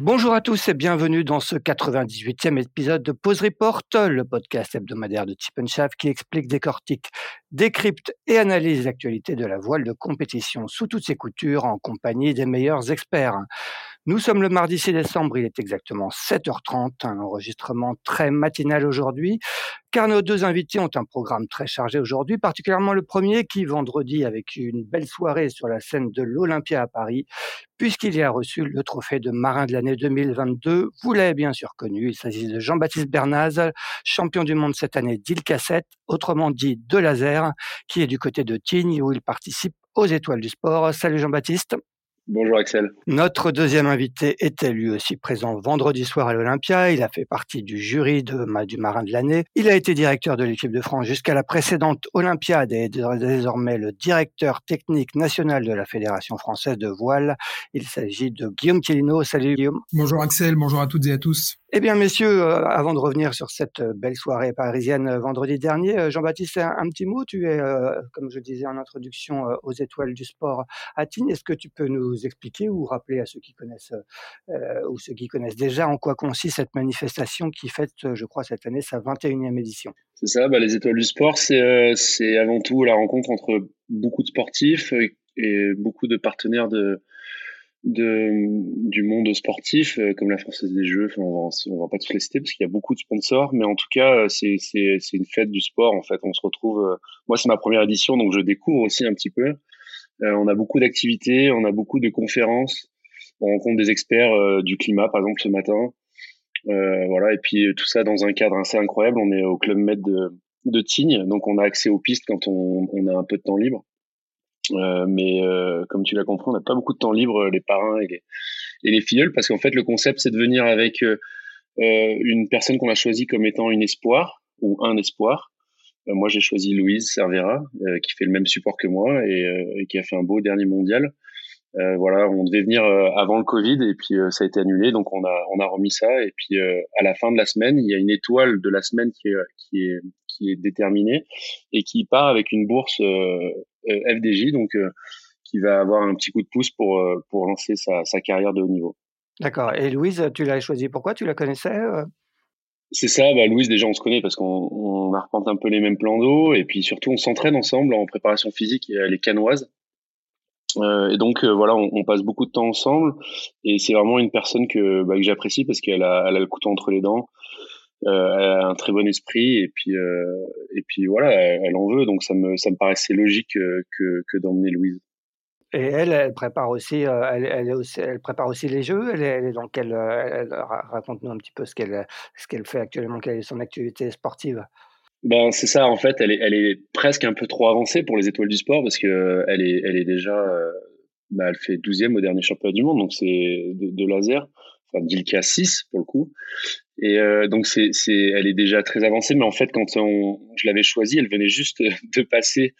Bonjour à tous et bienvenue dans ce 98e épisode de Pause Report, le podcast hebdomadaire de Chip qui explique, décortique, décrypte et analyse l'actualité de la voile de compétition sous toutes ses coutures en compagnie des meilleurs experts. Nous sommes le mardi 6 décembre, il est exactement 7h30, un enregistrement très matinal aujourd'hui, car nos deux invités ont un programme très chargé aujourd'hui, particulièrement le premier qui, vendredi, avec une belle soirée sur la scène de l'Olympia à Paris, puisqu'il y a reçu le trophée de marin de l'année 2022. Vous l'avez bien sûr connu, il s'agit de Jean-Baptiste Bernaz, champion du monde cette année d'île Cassette, autrement dit de laser, qui est du côté de Tignes où il participe aux étoiles du sport. Salut Jean-Baptiste. Bonjour Axel. Notre deuxième invité était lui aussi présent vendredi soir à l'Olympia. Il a fait partie du jury de, du marin de l'année. Il a été directeur de l'équipe de France jusqu'à la précédente Olympiade et est désormais le directeur technique national de la Fédération française de voile. Il s'agit de Guillaume Quilino. Salut Guillaume. Bonjour Axel, bonjour à toutes et à tous. Eh bien, messieurs, euh, avant de revenir sur cette euh, belle soirée parisienne euh, vendredi dernier, Jean-Baptiste, un, petit mot. Tu es, comme je disais en introduction, aux étoiles du sport à Tignes. Est-ce que tu peux nous expliquer ou rappeler à ceux qui connaissent ou ceux qui connaissent déjà en quoi consiste cette manifestation qui fête, je crois, cette année sa 21e édition? C'est ça. Bah, les étoiles du sport, c'est avant tout la rencontre entre beaucoup de sportifs et beaucoup de partenaires de de, du monde sportif, euh, comme la Française des Jeux. Enfin, on va, on va pas tous les citer parce qu'il y a beaucoup de sponsors, mais en tout cas, euh, c'est, c'est, c'est une fête du sport. En fait, on se retrouve. Euh, moi, c'est ma première édition, donc je découvre aussi un petit peu. on a beaucoup d'activités, on a beaucoup de conférences. On rencontre des experts du climat, par exemple, ce matin. voilà, et puis tout ça dans un cadre assez incroyable. On est au Club Med de, de Tignes, donc on a accès aux pistes quand on, on a un peu de temps libre. Euh, mais euh, comme tu l'as compris, on n'a pas beaucoup de temps libre, euh, les parrains et les, et les filleuls, parce qu'en fait, le concept, c'est de venir avec une personne qu'on a choisie comme étant une espoir ou un espoir. moi, j'ai choisi Louise Cervera, qui fait le même support que moi et, qui a fait un beau dernier mondial. voilà, on devait venir avant le Covid et puis ça a été annulé, donc on a on a remis ça et puis à la fin de la semaine, il y a une étoile de la semaine qui est qui est qui est déterminée et qui part avec une bourse euh, FDJ, donc euh, qui va avoir un petit coup de pouce pour, euh, pour lancer sa, sa carrière de haut niveau. D'accord. Et Louise, tu l'as choisi pourquoi Tu la connaissais C'est ça, bah Louise, déjà on se connaît parce qu'on on arpente un peu les mêmes plans d'eau et puis surtout on s'entraîne ensemble en préparation physique et elle est canoise. Euh, et donc voilà, on, on, passe beaucoup de temps ensemble et c'est vraiment une personne que, bah, que j'apprécie parce qu'elle a, elle a le couteau entre les dents. Euh, elle a un très bon esprit et puis euh, et puis voilà, elle, en veut, donc ça me ça me paraissait logique euh, que que d'emmener Louise. Et elle, elle prépare aussi, elle, elle, aussi, elle prépare aussi les jeux. Elle elle est dans quelle, raconte-nous un petit peu ce qu'elle, ce qu'elle fait actuellement, quelle est son activité sportive. Ben c'est ça en fait, elle est, elle est presque un peu trop avancée pour les étoiles du sport parce que elle est, elle est déjà, bah, elle fait 12e au dernier championnat du monde, donc c'est de, de laser enfin Dilka 6 pour le coup. Et euh, donc c'est, c'est, elle est déjà très avancée, mais en fait quand on, je l'avais choisie, elle venait juste de passer,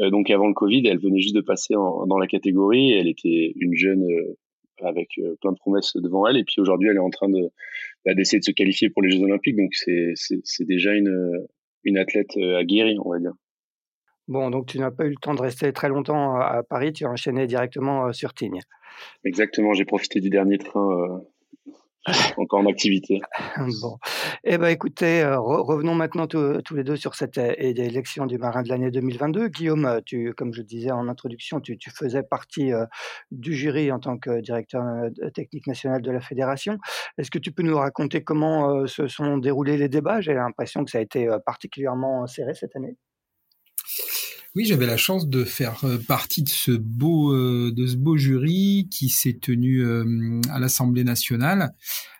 euh, donc avant le Covid, elle venait juste de passer en, dans la catégorie. Elle était une jeune euh, avec plein de promesses devant elle, et puis aujourd'hui elle est en train de bah, d'essayer de se qualifier pour les Jeux Olympiques. Donc c'est, c'est, c'est déjà une, une athlète aguerrie, on va dire. Bon, donc tu n'as pas eu le temps de rester très longtemps à Paris, tu as enchaîné directement sur Tignes. Exactement, j'ai profité du dernier train encore en activité. Bon. Eh ben, écoutez, euh, revenons maintenant tous les deux sur cette euh, élection du marin de l'année 2022. Guillaume, euh, tu, comme je disais en introduction, tu, tu faisais partie du jury en tant que directeur technique national de la fédération. Est-ce que tu peux nous raconter comment se sont déroulés les débats? J'ai l'impression que ça a été particulièrement serré cette année. Oui, j'avais la chance de faire euh, partie de ce beau euh, de ce beau jury qui s'est tenu euh, à l'Assemblée nationale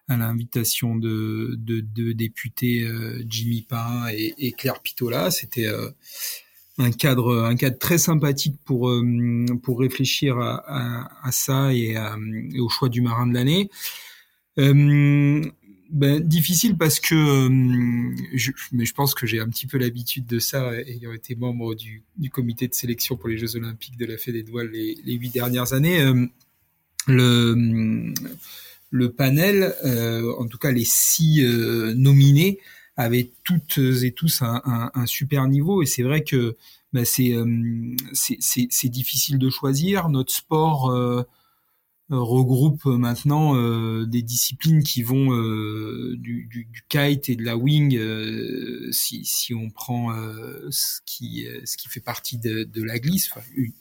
à l'invitation de, de, députés Jimmy Parrain et, Claire Pitola. C'était un cadre un cadre très sympathique pour pour réfléchir à, ça et, au choix du marin de l'année. Ben, difficile parce que je, mais je pense que j'ai un petit peu l'habitude de ça, ayant été membre du, comité de sélection pour les Jeux Olympiques de la Fédé des les, les huit dernières années. le le panel, euh, en tout cas les six euh, nominés, avaient toutes et tous un, super niveau. Et c'est vrai que bah, euh, c'est difficile de choisir. Notre sport regroupe maintenant des disciplines qui vont du, du, kite et de la wing. si, on prend ce qui ce qui fait partie de, la glisse,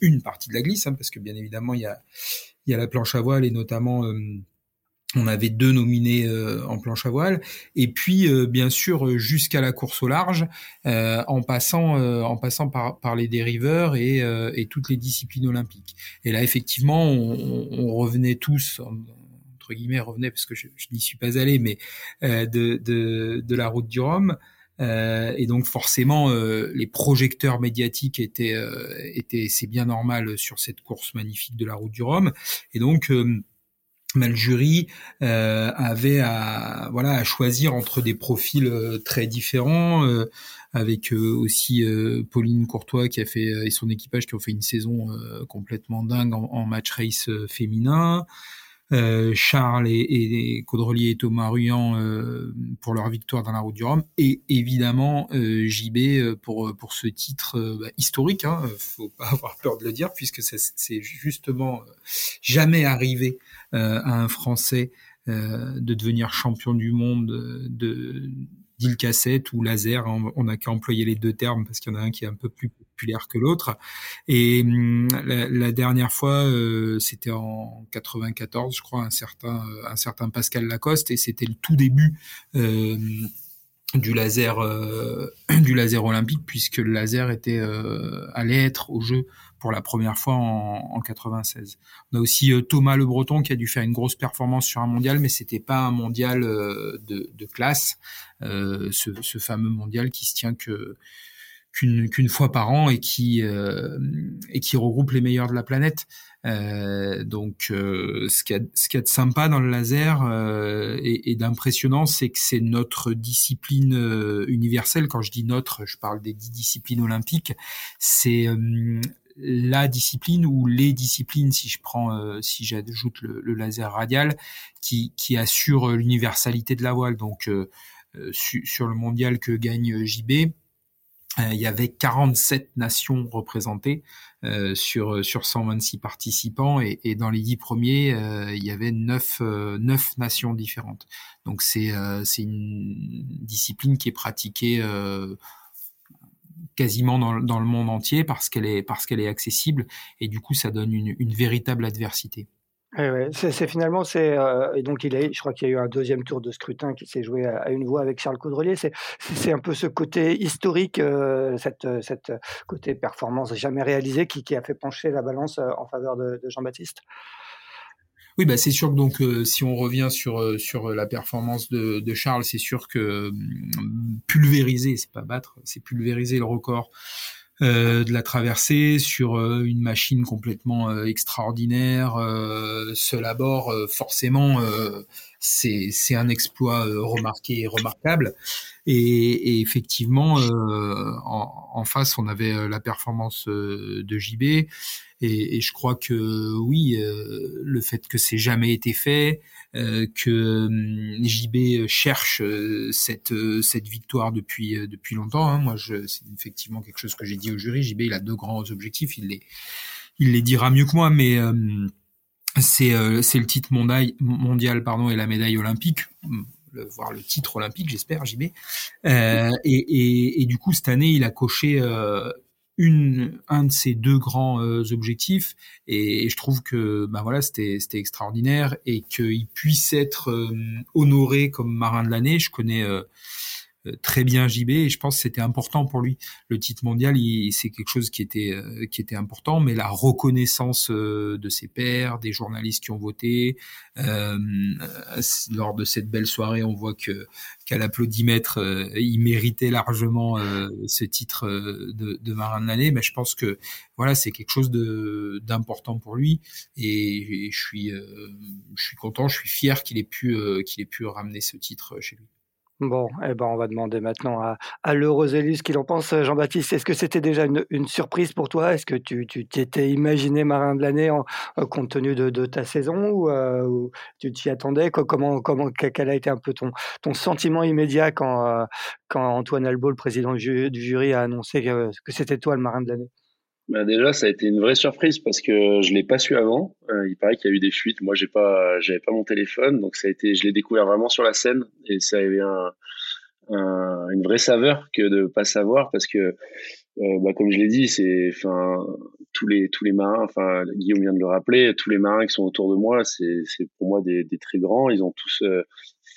une, partie de la glisse, hein, parce que bien évidemment il y a il y a la planche à voile et notamment on avait deux nominés euh, en planche à voile. Et puis euh, bien sûr jusqu'à la course au large euh, en passant en passant par, par les dériveurs et, et, toutes les disciplines olympiques. Et là effectivement on, on revenait tous entre guillemets revenait parce que je, je n'y suis pas allé mais de, de, de, la route du Rhum. Et donc forcément les projecteurs médiatiques étaient étaient c'est bien normal sur cette course magnifique de la route du Rhum. Et donc mais le jury euh, avait à voilà à choisir entre des profils euh, très différents euh, avec aussi Pauline Courtois qui a fait et son équipage qui ont fait une saison complètement dingue en match race féminin euh, Charles et, et, Caudrelier et Thomas euh, pour leur victoire dans la Route du Rhum et évidemment euh, JB pour pour ce titre bah, historique. Hein, faut pas avoir peur de le dire puisque c'est justement jamais arrivé à un Français de devenir champion du monde de d'île cassette ou laser. On n'a qu'à employer les deux termes parce qu'il y en a un qui est un peu plus populaire que l'autre. Et hum, la, dernière fois, euh, c'était en 94, je crois, un certain, un certain Pascal Lacoste, et c'était le tout début. Euh, du laser euh, du laser olympique puisque le laser était allait être au jeu pour la première fois en, en 96. On a aussi Thomas Le Breton qui a dû faire une grosse performance sur un mondial, mais c'était pas un mondial de, de, classe, ce, ce, fameux mondial qui se tient que qu'une fois par an et qui euh, et qui regroupe les meilleurs de la planète. Euh, donc, euh, ce qui ce qui est sympa dans le laser euh, et, et d'impressionnant, c'est que c'est notre discipline euh, universelle. Quand je dis notre, je parle des dix disciplines olympiques. C'est la discipline ou les disciplines, si je prends, si j'ajoute le, le, laser radial, qui, qui assure l'universalité de la voile. Donc, sur le mondial que gagne JB, euh, il y avait 47 nations représentées euh, sur sur 126 participants et, dans les dix premiers euh, il y avait neuf neuf nations différentes. Donc c'est c'est une discipline qui est pratiquée quasiment dans, dans, le monde entier parce qu'elle est parce qu'elle est accessible et du coup ça donne une, une véritable adversité. Ouais, c'est finalement c'est euh, et donc il a, je crois qu'il y a eu un deuxième tour de scrutin qui s'est joué à, une voix avec Charles Caudrelier. C'est c'est un peu ce côté historique, euh, cette cette côté performance jamais réalisée qui, qui a fait pencher la balance euh, en faveur de, de Jean-Baptiste. Oui, bah c'est sûr que donc si on revient sur sur la performance de, de Charles, c'est sûr que hum, pulvériser, c'est pas battre, c'est pulvériser le record euh, de la traversée sur euh, une machine complètement euh, extraordinaire, seul à bord, forcément, c'est c'est un exploit remarqué et remarquable. Et, et effectivement, en, en, face, on avait la performance de JB. Et, et, je crois que oui, le fait que c'est jamais été fait, euh, que hum, JB cherche euh, cette euh, cette victoire depuis depuis longtemps. Hein. Moi, c'est effectivement quelque chose que j'ai dit au jury. JB, il a deux grands objectifs. Il les il les dira mieux que moi, mais c'est c'est le titre mondial, mondial pardon et la médaille olympique hum, le, voir le titre olympique j'espère JB euh, et, et, et, du coup cette année il a coché euh, une, un de ces deux grands euh, objectifs. Et, je trouve que ben voilà c'était extraordinaire et qu'il puisse être euh, honoré comme marin de l'année. Je connais euh, euh, très bien JB et je pense que c'était important pour lui. Le titre mondial, c'est quelque chose qui était euh, qui était important, mais la reconnaissance euh, de ses pairs, des journalistes qui ont voté euh, lors de cette belle soirée, on voit que qu'à l'applaudimètre, il méritait largement ce titre de, de marin de l'année. Mais je pense que voilà, c'est quelque chose de d'important pour lui et, et je suis je suis content, je suis fier qu'il ait pu qu'il ait pu ramener ce titre chez lui. Bon, eh ben, on va demander maintenant à, à l'heureux élu ce qu'il en pense. Jean-Baptiste, est-ce que c'était déjà une, surprise pour toi? Est-ce que tu t'étais imaginé marin de l'année euh, compte tenu de, de ta saison ou, euh, tu t'y attendais? Comment, comment, Quel a été un peu ton, ton sentiment immédiat quand, euh, quand Antoine Albo, le président du, du jury, a annoncé que, que c'était toi le marin de l'année? Bah déjà, ça a été une vraie surprise parce que je l'ai pas su avant. Euh, il paraît qu'il y a eu des fuites. Moi, j'ai pas, j'avais pas mon téléphone, donc ça a été, je l'ai découvert vraiment sur la scène et ça avait un, un, une vraie saveur que de pas savoir parce que, euh, bah, comme je l'ai dit, c'est, enfin, tous les tous les marins, enfin, Guillaume vient de le rappeler, tous les marins qui sont autour de moi, c'est, c'est pour moi des, des très grands. Ils ont tous euh,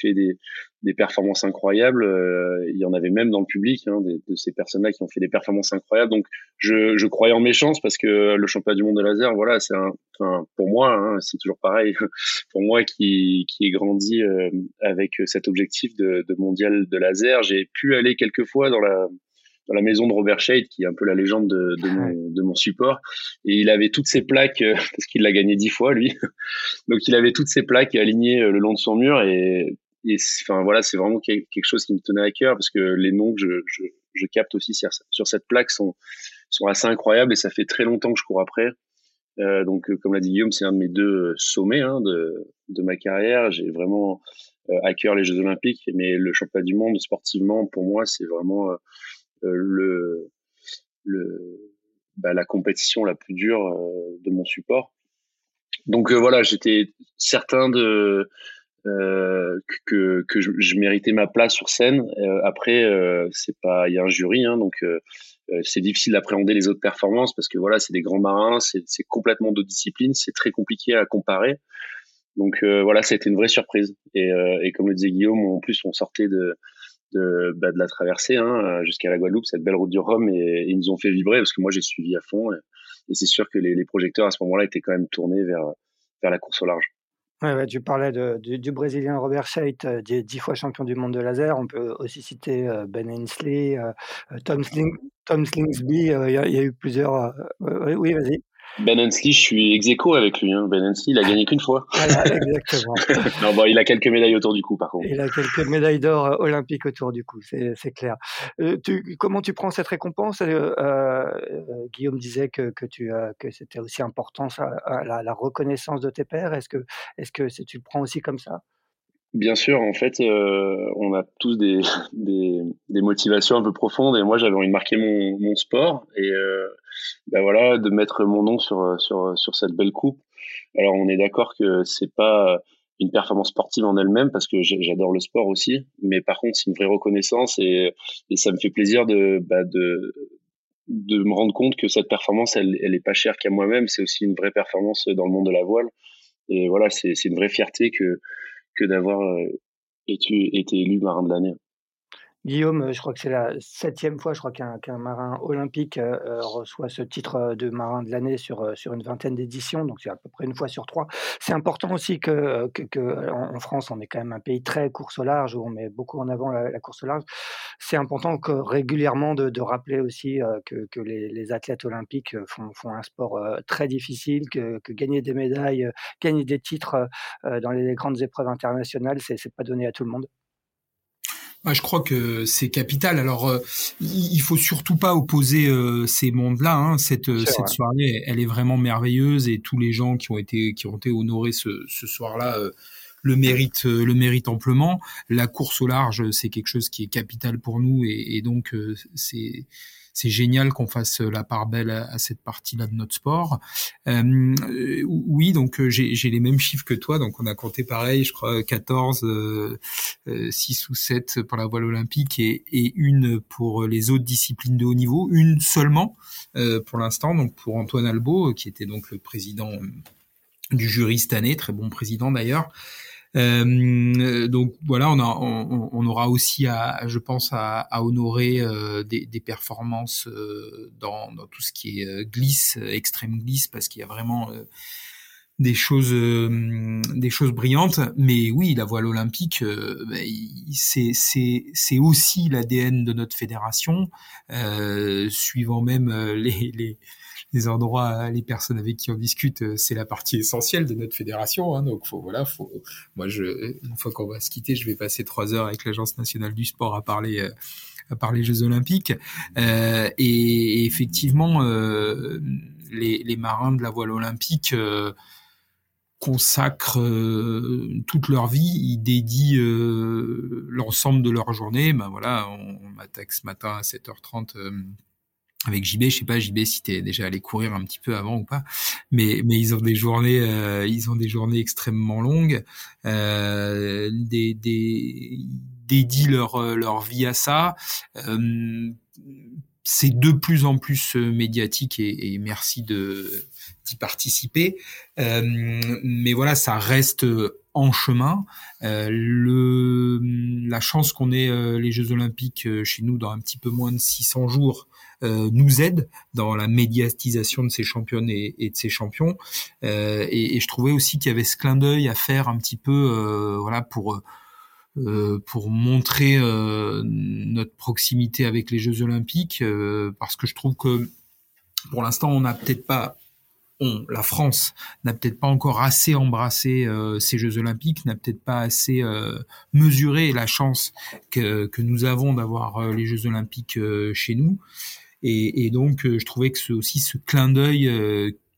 fait des, des performances incroyables. Euh, il y en avait même dans le public, hein, de, de, ces personnes-là qui ont fait des performances incroyables. Donc, je, je croyais en mes chances parce que le championnat du monde de laser, voilà, c'est un, pour moi, hein, c'est toujours pareil. pour moi qui, qui ai grandi euh, avec cet objectif de, de mondial de laser, j'ai pu aller quelques fois dans la dans la maison de Robert Shade, qui est un peu la légende de, de, mon, de mon, support. Et il avait toutes ses plaques, euh, parce qu'il l'a gagné dix fois, lui. Donc il avait toutes ses plaques alignées le long de son mur. Et et enfin voilà, c'est vraiment quelque chose qui me tenait à cœur parce que les noms que je, je, je capte aussi sur, sur, cette plaque sont, sont assez incroyables et ça fait très longtemps que je cours après. Euh, donc, euh, comme l'a dit Guillaume, c'est un de mes deux sommets hein, de, de ma carrière. J'ai vraiment euh, à cœur les Jeux Olympiques, mais le championnat du monde sportivement, pour moi, c'est vraiment euh, le, le, bah, la compétition la plus dure de mon support. Donc voilà, j'étais certain de euh, que, que je, méritais ma place sur scène. Euh, après, euh, c'est pas, il y a un jury, hein, donc euh, euh, c'est difficile d'appréhender les autres performances parce que voilà, c'est des grands marins, c'est complètement d'autres disciplines, c'est très compliqué à comparer. Donc voilà, ça a été une vraie surprise. Et comme le disait Guillaume, en plus on sortait de de, bah, de la traversée hein, jusqu'à la Guadeloupe, cette belle route du Rhum, et, ils nous ont fait vibrer parce que moi j'ai suivi à fond. Et, c'est sûr que les, projecteurs à ce moment-là étaient quand même tournés vers vers la course au large. Ouais, tu parlais du, Brésilien Robert Scheidt, euh, dix fois champion du monde de laser. On peut aussi citer euh, Ben Hensley, euh, Tom, Sling, Tom Slingsby. Il y, a eu plusieurs. oui, vas-y. Ben Hensley, je suis ex avec lui. Hein. Ben Hensley, il a gagné qu'une fois. Voilà, exactement. non, bon, il a quelques médailles autour du cou, par contre. Il a quelques médailles d'or euh, olympiques autour du cou, c'est clair. Euh, tu, comment tu prends cette récompense? Euh, euh Guillaume disait que, que, tu, que c'était aussi important ça, la, la, reconnaissance de tes pairs. Est-ce que, est -ce que tu le prends aussi comme ça? Bien sûr, en fait, euh, on a tous des, des, des, motivations un peu profondes et moi j'avais envie de marquer mon, mon sport et euh, ben voilà de mettre mon nom sur sur sur cette belle coupe. Alors on est d'accord que c'est pas une performance sportive en elle-même parce que j'adore le sport aussi, mais par contre c'est une vraie reconnaissance et, et ça me fait plaisir de bah, de de me rendre compte que cette performance elle elle est pas chère qu'à moi-même, c'est aussi une vraie performance dans le monde de la voile et voilà c'est une vraie fierté que que d'avoir euh, été, été élu marin de l'année. Guillaume, je crois que c'est la septième fois, je crois qu'un marin olympique euh, euh, reçoit ce titre de marin de l'année sur, sur une vingtaine d'éditions, donc c'est à peu près une fois sur trois. C'est important aussi que, que, que, en France, on est quand même un pays très course au large, où on met beaucoup en avant la, la course au large. C'est important que régulièrement de, de rappeler aussi que, que les, les, athlètes olympiques font, font un sport très difficile, que, que gagner des médailles, gagner des titres dans les grandes épreuves internationales, c'est pas donné à tout le monde. Moi, je crois que c'est capital. Alors, euh, il faut surtout pas opposer euh, ces mondes-là. Hein. Cette, cette soirée, elle est vraiment merveilleuse et tous les gens qui ont été qui ont été honorés ce, ce soir-là euh, le méritent le mérite amplement. La course au large, c'est quelque chose qui est capital pour nous et, et donc c'est c'est génial qu'on fasse la part belle à, cette partie-là de notre sport. Euh, oui, donc euh, j'ai les mêmes chiffres que toi, donc on a compté pareil, je crois 14, euh, 6 euh, ou 7 pour la voile olympique et, et, une pour les autres disciplines de haut niveau, une seulement euh, pour l'instant, donc pour Antoine Albo, qui était donc le président du jury cette année, très bon président d'ailleurs. Donc voilà, on, aura aussi, à, je pense, à, honorer des, des, performances dans, dans, tout ce qui est glisse, extrême glisse, parce qu'il y a vraiment des choses euh, des choses brillantes. Mais oui la voile olympique euh, ben, c'est aussi l'ADN de notre fédération euh, suivant même euh, les, les les endroits, les personnes avec qui on discute, c'est la partie essentielle de notre fédération. Hein, donc, faut, voilà, faut. Moi, je, une fois qu'on va se quitter, je vais passer trois heures avec l'agence nationale du sport à parler, à parler Jeux Olympiques. Euh, et, effectivement, euh, les, les, marins de la voile olympique consacrent euh, toute leur vie, ils dédient euh, l'ensemble de leur journée. Ben voilà, on, on m'attaque ce matin à 7h30 euh, avec JB, je sais pas JB si t'es déjà allé courir un petit peu avant ou pas, mais mais ils ont des journées, ils ont des journées extrêmement longues, des, des dédient leur leur vie à ça c'est de plus en plus médiatique et, et merci de d'y participer. Euh, mais voilà, ça reste en chemin. Euh, le, la chance qu'on ait euh, les Jeux Olympiques euh, chez nous dans un petit peu moins de 600 jours euh, nous aide dans la médiatisation de ces championnes et, de ces champions. Et, et, je trouvais aussi qu'il y avait ce clin d'œil à faire un petit peu, voilà, pour pour montrer notre proximité avec les Jeux Olympiques, parce que je trouve que pour l'instant on n'a peut-être pas la France n'a peut-être pas encore assez embrassé euh, ces Jeux Olympiques, n'a peut-être pas assez euh, mesuré la chance que, que nous avons d'avoir euh, les Jeux Olympiques chez nous. Et, donc, je trouvais que c'est aussi ce clin d'œil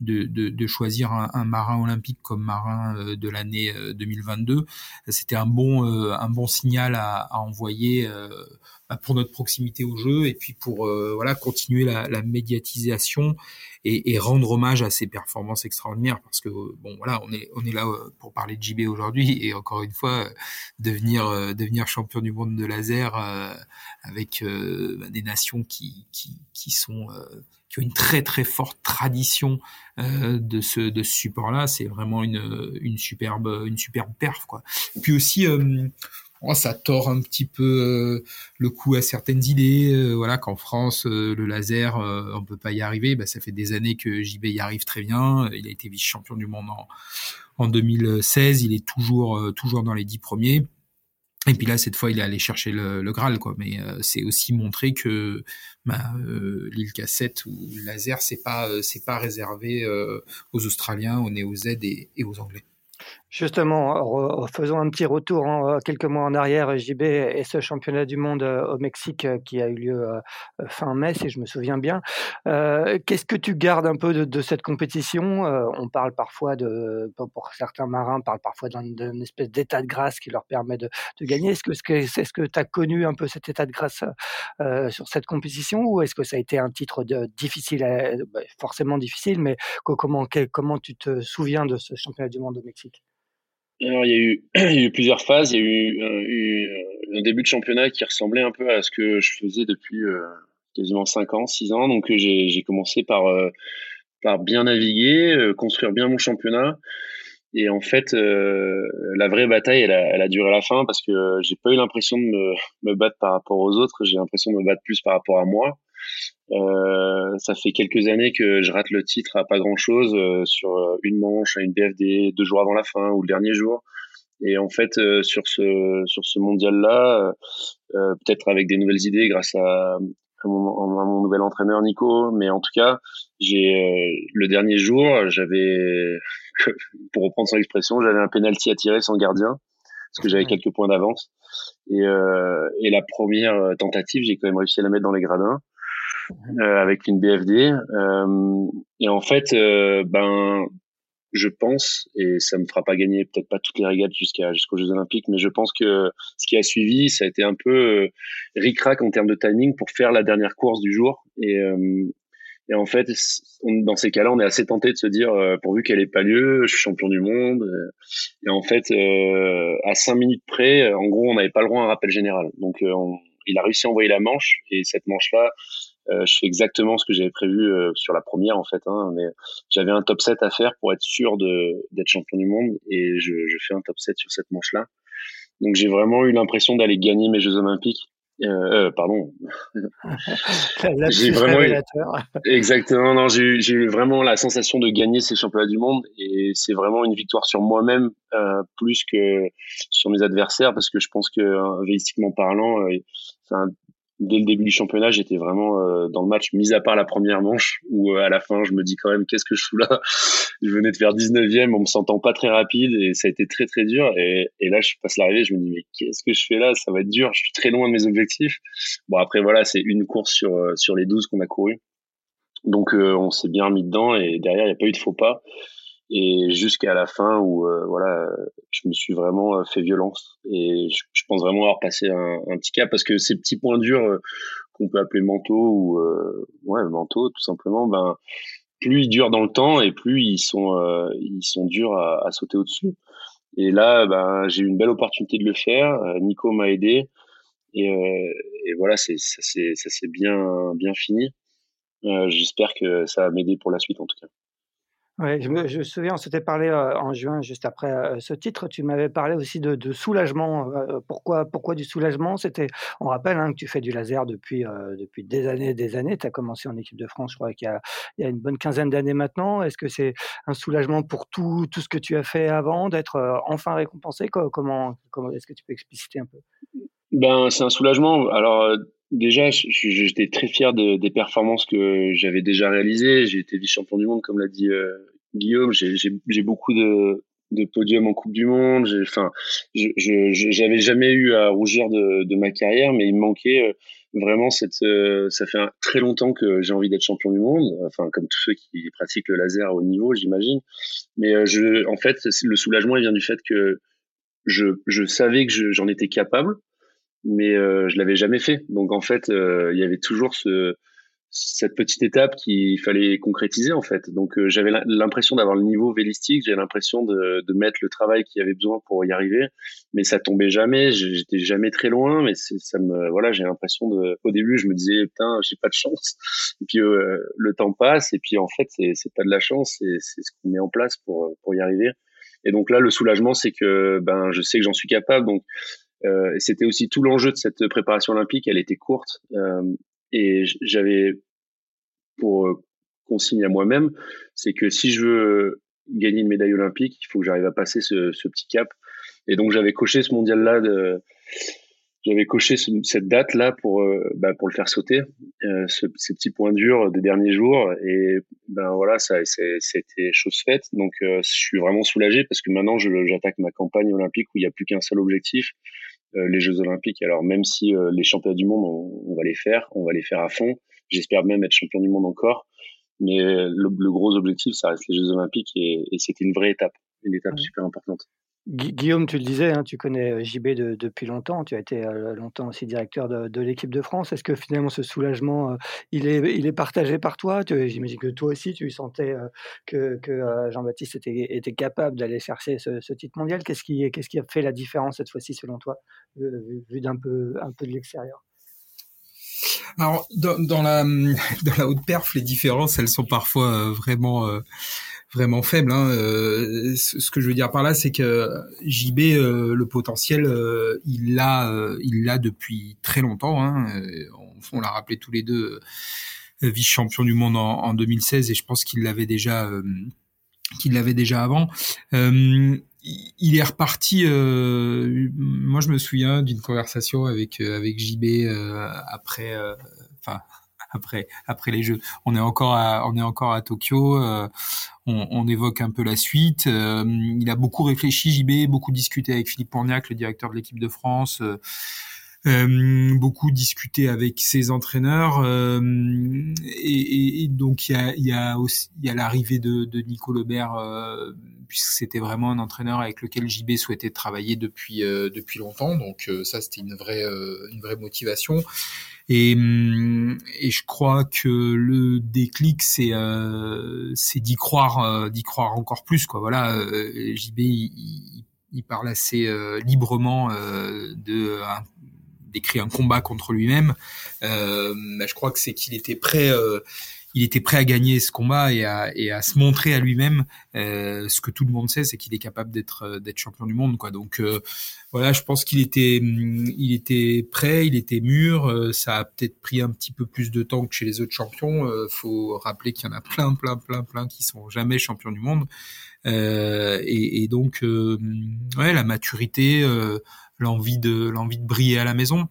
de, de, de, choisir un, un, marin olympique comme marin de l'année 2022, c'était un bon un bon signal à, à envoyer bah, pour notre proximité au jeu et puis pour voilà continuer la, la médiatisation et, et, rendre hommage à ses performances extraordinaires parce que bon voilà on est on est là euh, pour parler de JB aujourd'hui et encore une fois euh, devenir euh, devenir champion du monde de laser avec bah, des nations qui qui qui sont qui ont une très très forte tradition de ce de ce support là c'est vraiment une une superbe une superbe perf quoi puis aussi Oh, ça tord un petit peu euh, le coup à certaines idées. Euh, voilà, qu'en France, euh, le laser, on peut pas y arriver. Bah, ça fait des années que JB y arrive très bien. Il a été vice-champion du monde en, en 2016. Il est toujours toujours dans les dix premiers. Et puis là, cette fois, il est allé chercher le, le Graal, quoi. Mais c'est aussi montrer que bah, l'île cassette ou le laser, c'est pas c'est pas réservé aux Australiens, aux Néo-Z et aux Anglais. Justement, faisons un petit retour en, euh, quelques mois en arrière, JB et ce championnat du monde euh, au Mexique euh, qui a eu lieu fin mai, si je me souviens bien. Qu'est-ce que tu gardes un peu de, cette compétition On parle parfois de, pour certains marins, parle parfois d'une espèce d'état de grâce qui leur permet de, gagner. Est-ce que tu as connu un peu cet état de grâce sur cette compétition ou est-ce que ça a été un titre difficile, bah, forcément difficile, mais comment tu te souviens de ce championnat du monde au Mexique? Alors, il y, a eu, il y a eu plusieurs phases. Il y a eu, euh, eu, euh, un début de championnat qui ressemblait un peu à ce que je faisais depuis euh, quasiment 5 ans, 6 ans. Donc, j'ai commencé par, par bien naviguer, construire bien mon championnat. Et en fait, la vraie bataille, elle a, elle a, duré à la fin parce que j'ai pas eu l'impression de me, me battre par rapport aux autres. J'ai l'impression de me battre plus par rapport à moi. Euh, ça fait quelques années que je rate le titre à pas grand chose euh, sur euh, une manche, à une BFD, deux jours avant la fin ou le dernier jour. Et en fait, sur ce sur ce mondial-là, peut-être avec des nouvelles idées grâce à, mon, à mon, nouvel entraîneur Nico, mais en tout cas, j'ai le dernier jour, j'avais, pour reprendre son expression, j'avais un penalty à tirer sans gardien parce que j'avais quelques points d'avance. Et, et la première tentative, j'ai quand même réussi à la mettre dans les gradins. Euh, avec une BFD. Euh, et en fait, euh, ben, je pense, et ça me fera pas gagner peut-être pas toutes les régates jusqu'à jusqu'aux Jeux Olympiques, mais je pense que ce qui a suivi, ça a été un peu ric-rac en termes de timing pour faire la dernière course du jour. Et, et en fait, dans ces cas-là, on est assez tenté de se dire, pourvu qu'elle ait pas lieu, je suis champion du monde. Et en fait, à cinq minutes près, en gros, on n'avait pas le droit à un rappel général. Donc, il a réussi à envoyer la manche, et cette manche-là, je fais exactement ce que j'avais prévu sur la première en fait, hein, mais j'avais un top 7 à faire pour être sûr de d'être champion du monde et je, je fais un top 7 sur cette manche-là. Donc j'ai vraiment eu l'impression d'aller gagner mes Jeux Olympiques euh, euh, pardon. j'ai vraiment eu... exactement non j'ai eu, vraiment la sensation de gagner ces championnats du monde et c'est vraiment une victoire sur moi-même euh, plus que sur mes adversaires parce que je pense que euh, parlant euh, dès le début du championnat, j'étais vraiment euh, dans le match, mis à part la première manche, où euh, à la fin, je me dis quand même, qu'est-ce que je fous là? Je venais de faire 19e en me sentant pas très rapide, et ça a été très très dur. Et, et là, je passe l'arrivée, je me dis, mais qu'est-ce que je fais là? Ça va être dur, je suis très loin de mes objectifs. Bon, après, voilà, c'est une course sur, euh, sur les 12 qu'on a couru. Donc, on s'est bien mis dedans, et derrière, il n'y a pas eu de faux pas et jusqu'à la fin où euh, voilà je me suis vraiment euh, fait violence. Et je, je pense vraiment avoir passé un, un, petit cap parce que ces petits points durs euh, qu'on peut appeler mentaux ou ouais mentaux tout simplement ben plus ils durent dans le temps et plus ils sont ils sont durs à, à sauter au-dessus. Et là ben j'ai eu une belle opportunité de le faire. Nico m'a aidé. Et, et voilà c'est ça s'est bien bien fini. J'espère que ça va m'aider pour la suite en tout cas Ouais, je me je me souviens, on s'était parlé, heu, en juin juste après, heu, ce titre. Tu m'avais parlé aussi de de soulagement, heu, pourquoi pourquoi du soulagement? C'était on rappelle, hein, que tu fais du laser depuis, heu, depuis des années des années. Tu as commencé en équipe de France, je crois qu'il y a il y a une bonne quinzaine d'années maintenant. Est-ce que c'est un soulagement pour tout tout ce que tu as fait avant, d'être, heu, enfin récompensé? comment comment est-ce que tu peux expliciter un peu? Ben, c'est un soulagement. Alors, déjà, j'étais très fier de des performances que j'avais déjà réalisées. J'ai été vice-champion du monde, comme l'a dit, heu, Guillaume. J'ai beaucoup de de podiums en Coupe du Monde. Enfin, je j'avais jamais eu à rougir de de ma carrière, mais il me manquait, heu, vraiment cette, heu, ça fait très longtemps que j'ai envie d'être champion du monde, enfin, comme tous ceux qui pratiquent le laser à haut niveau, j'imagine. Mais, heu, je en fait, le soulagement, il vient du fait que je je savais que j'en étais capable mais euh, je l'avais jamais fait. Donc en fait, euh, il y avait toujours ce, cette petite étape qu'il fallait concrétiser en fait. Donc euh, j'avais l'impression d'avoir le niveau vélistique, j'avais l'impression de, de, mettre le travail qu'il y avait besoin pour y arriver, mais ça tombait jamais. J'étais jamais très loin, mais ça me voilà, j'ai l'impression de. Au début, je me disais putain, j'ai pas de chance. Et puis euh, le temps passe, et puis en fait, c'est pas de la chance, c'est ce qu'on met en place pour pour y arriver. Et donc là, le soulagement, c'est que ben je sais que j'en suis capable, donc euh, c'était aussi tout l'enjeu de cette préparation olympique. Elle était courte euh, et j'avais pour euh, consigne à moi-même, c'est que si je veux gagner une médaille olympique, il faut que j'arrive à passer ce, petit cap. Et donc j'avais coché ce mondial-là, j'avais coché cette date-là pour bah, pour le faire sauter, ce, ces petits points durs des derniers jours. Et ben voilà, ça c'était chose faite. Donc je suis vraiment soulagé parce que maintenant j'attaque ma campagne olympique où il n'y a plus qu'un seul objectif, les Jeux Olympiques. Alors même si euh, les championnats du monde, on, va les faire, on va les faire à fond. J'espère même être champion du monde encore. Mais euh, le, gros objectif, ça reste les Jeux Olympiques et, et c'était une vraie étape, une étape super importante. Guillaume, tu le disais, hein, tu connais JB depuis longtemps, tu as été longtemps aussi directeur de, l'équipe de France. Est-ce que finalement ce soulagement, il, est, il est partagé par toi? J'imagine que toi aussi, tu sentais que, Jean-Baptiste était, capable d'aller chercher ce, titre mondial. Qu'est-ce qui, qui a fait la différence cette fois-ci selon toi, vu, d'un peu, un peu de l'extérieur? Alors dans, la dans la haute perf, les différences, elles sont parfois vraiment vraiment faible. Hein. Euh, ce que je veux dire par là, c'est que JB, euh, le potentiel, euh, il l'a, il l'a depuis très longtemps. Hein. On, l'a rappelé tous les deux, vice-champion du monde en, 2016, et je pense qu'il l'avait déjà, qu'il l'avait déjà avant. il est reparti. moi, je me souviens d'une conversation avec avec JB après, enfin après après les Jeux. On est encore à on est encore à Tokyo. Euh, on, on, évoque un peu la suite. Euh, il a beaucoup réfléchi, JB, beaucoup discuté avec Philippe Porniac, le directeur de l'équipe de France. Euh, beaucoup discuté avec ses entraîneurs euh, et, et, donc il y a, y a aussi il y a l'arrivée de, de Nico Lebert euh, puisque c'était vraiment un entraîneur avec lequel JB souhaitait travailler depuis depuis longtemps donc ça c'était une vraie une vraie motivation et, et je crois que le déclic, c'est euh, c'est d'y croire, euh, d'y croire encore plus. Quoi. Voilà, euh, JB, il, il, parle assez librement de décrit un combat contre lui-même. Euh, je crois que c'est qu'il était prêt il était prêt à gagner ce combat et à, se montrer à lui-même. Euh, ce que tout le monde sait, c'est qu'il est capable d'être euh, champion du monde. Donc euh, voilà, je pense qu'il était mm, il prêt, il était mûr. Euh, ça a peut-être pris un petit peu plus de temps que chez les autres champions. faut rappeler qu'il y en a plein, plein, plein, plein qui sont jamais champions du monde. Et, et, donc ouais, la maturité, l'envie de l'envie de briller à la maison.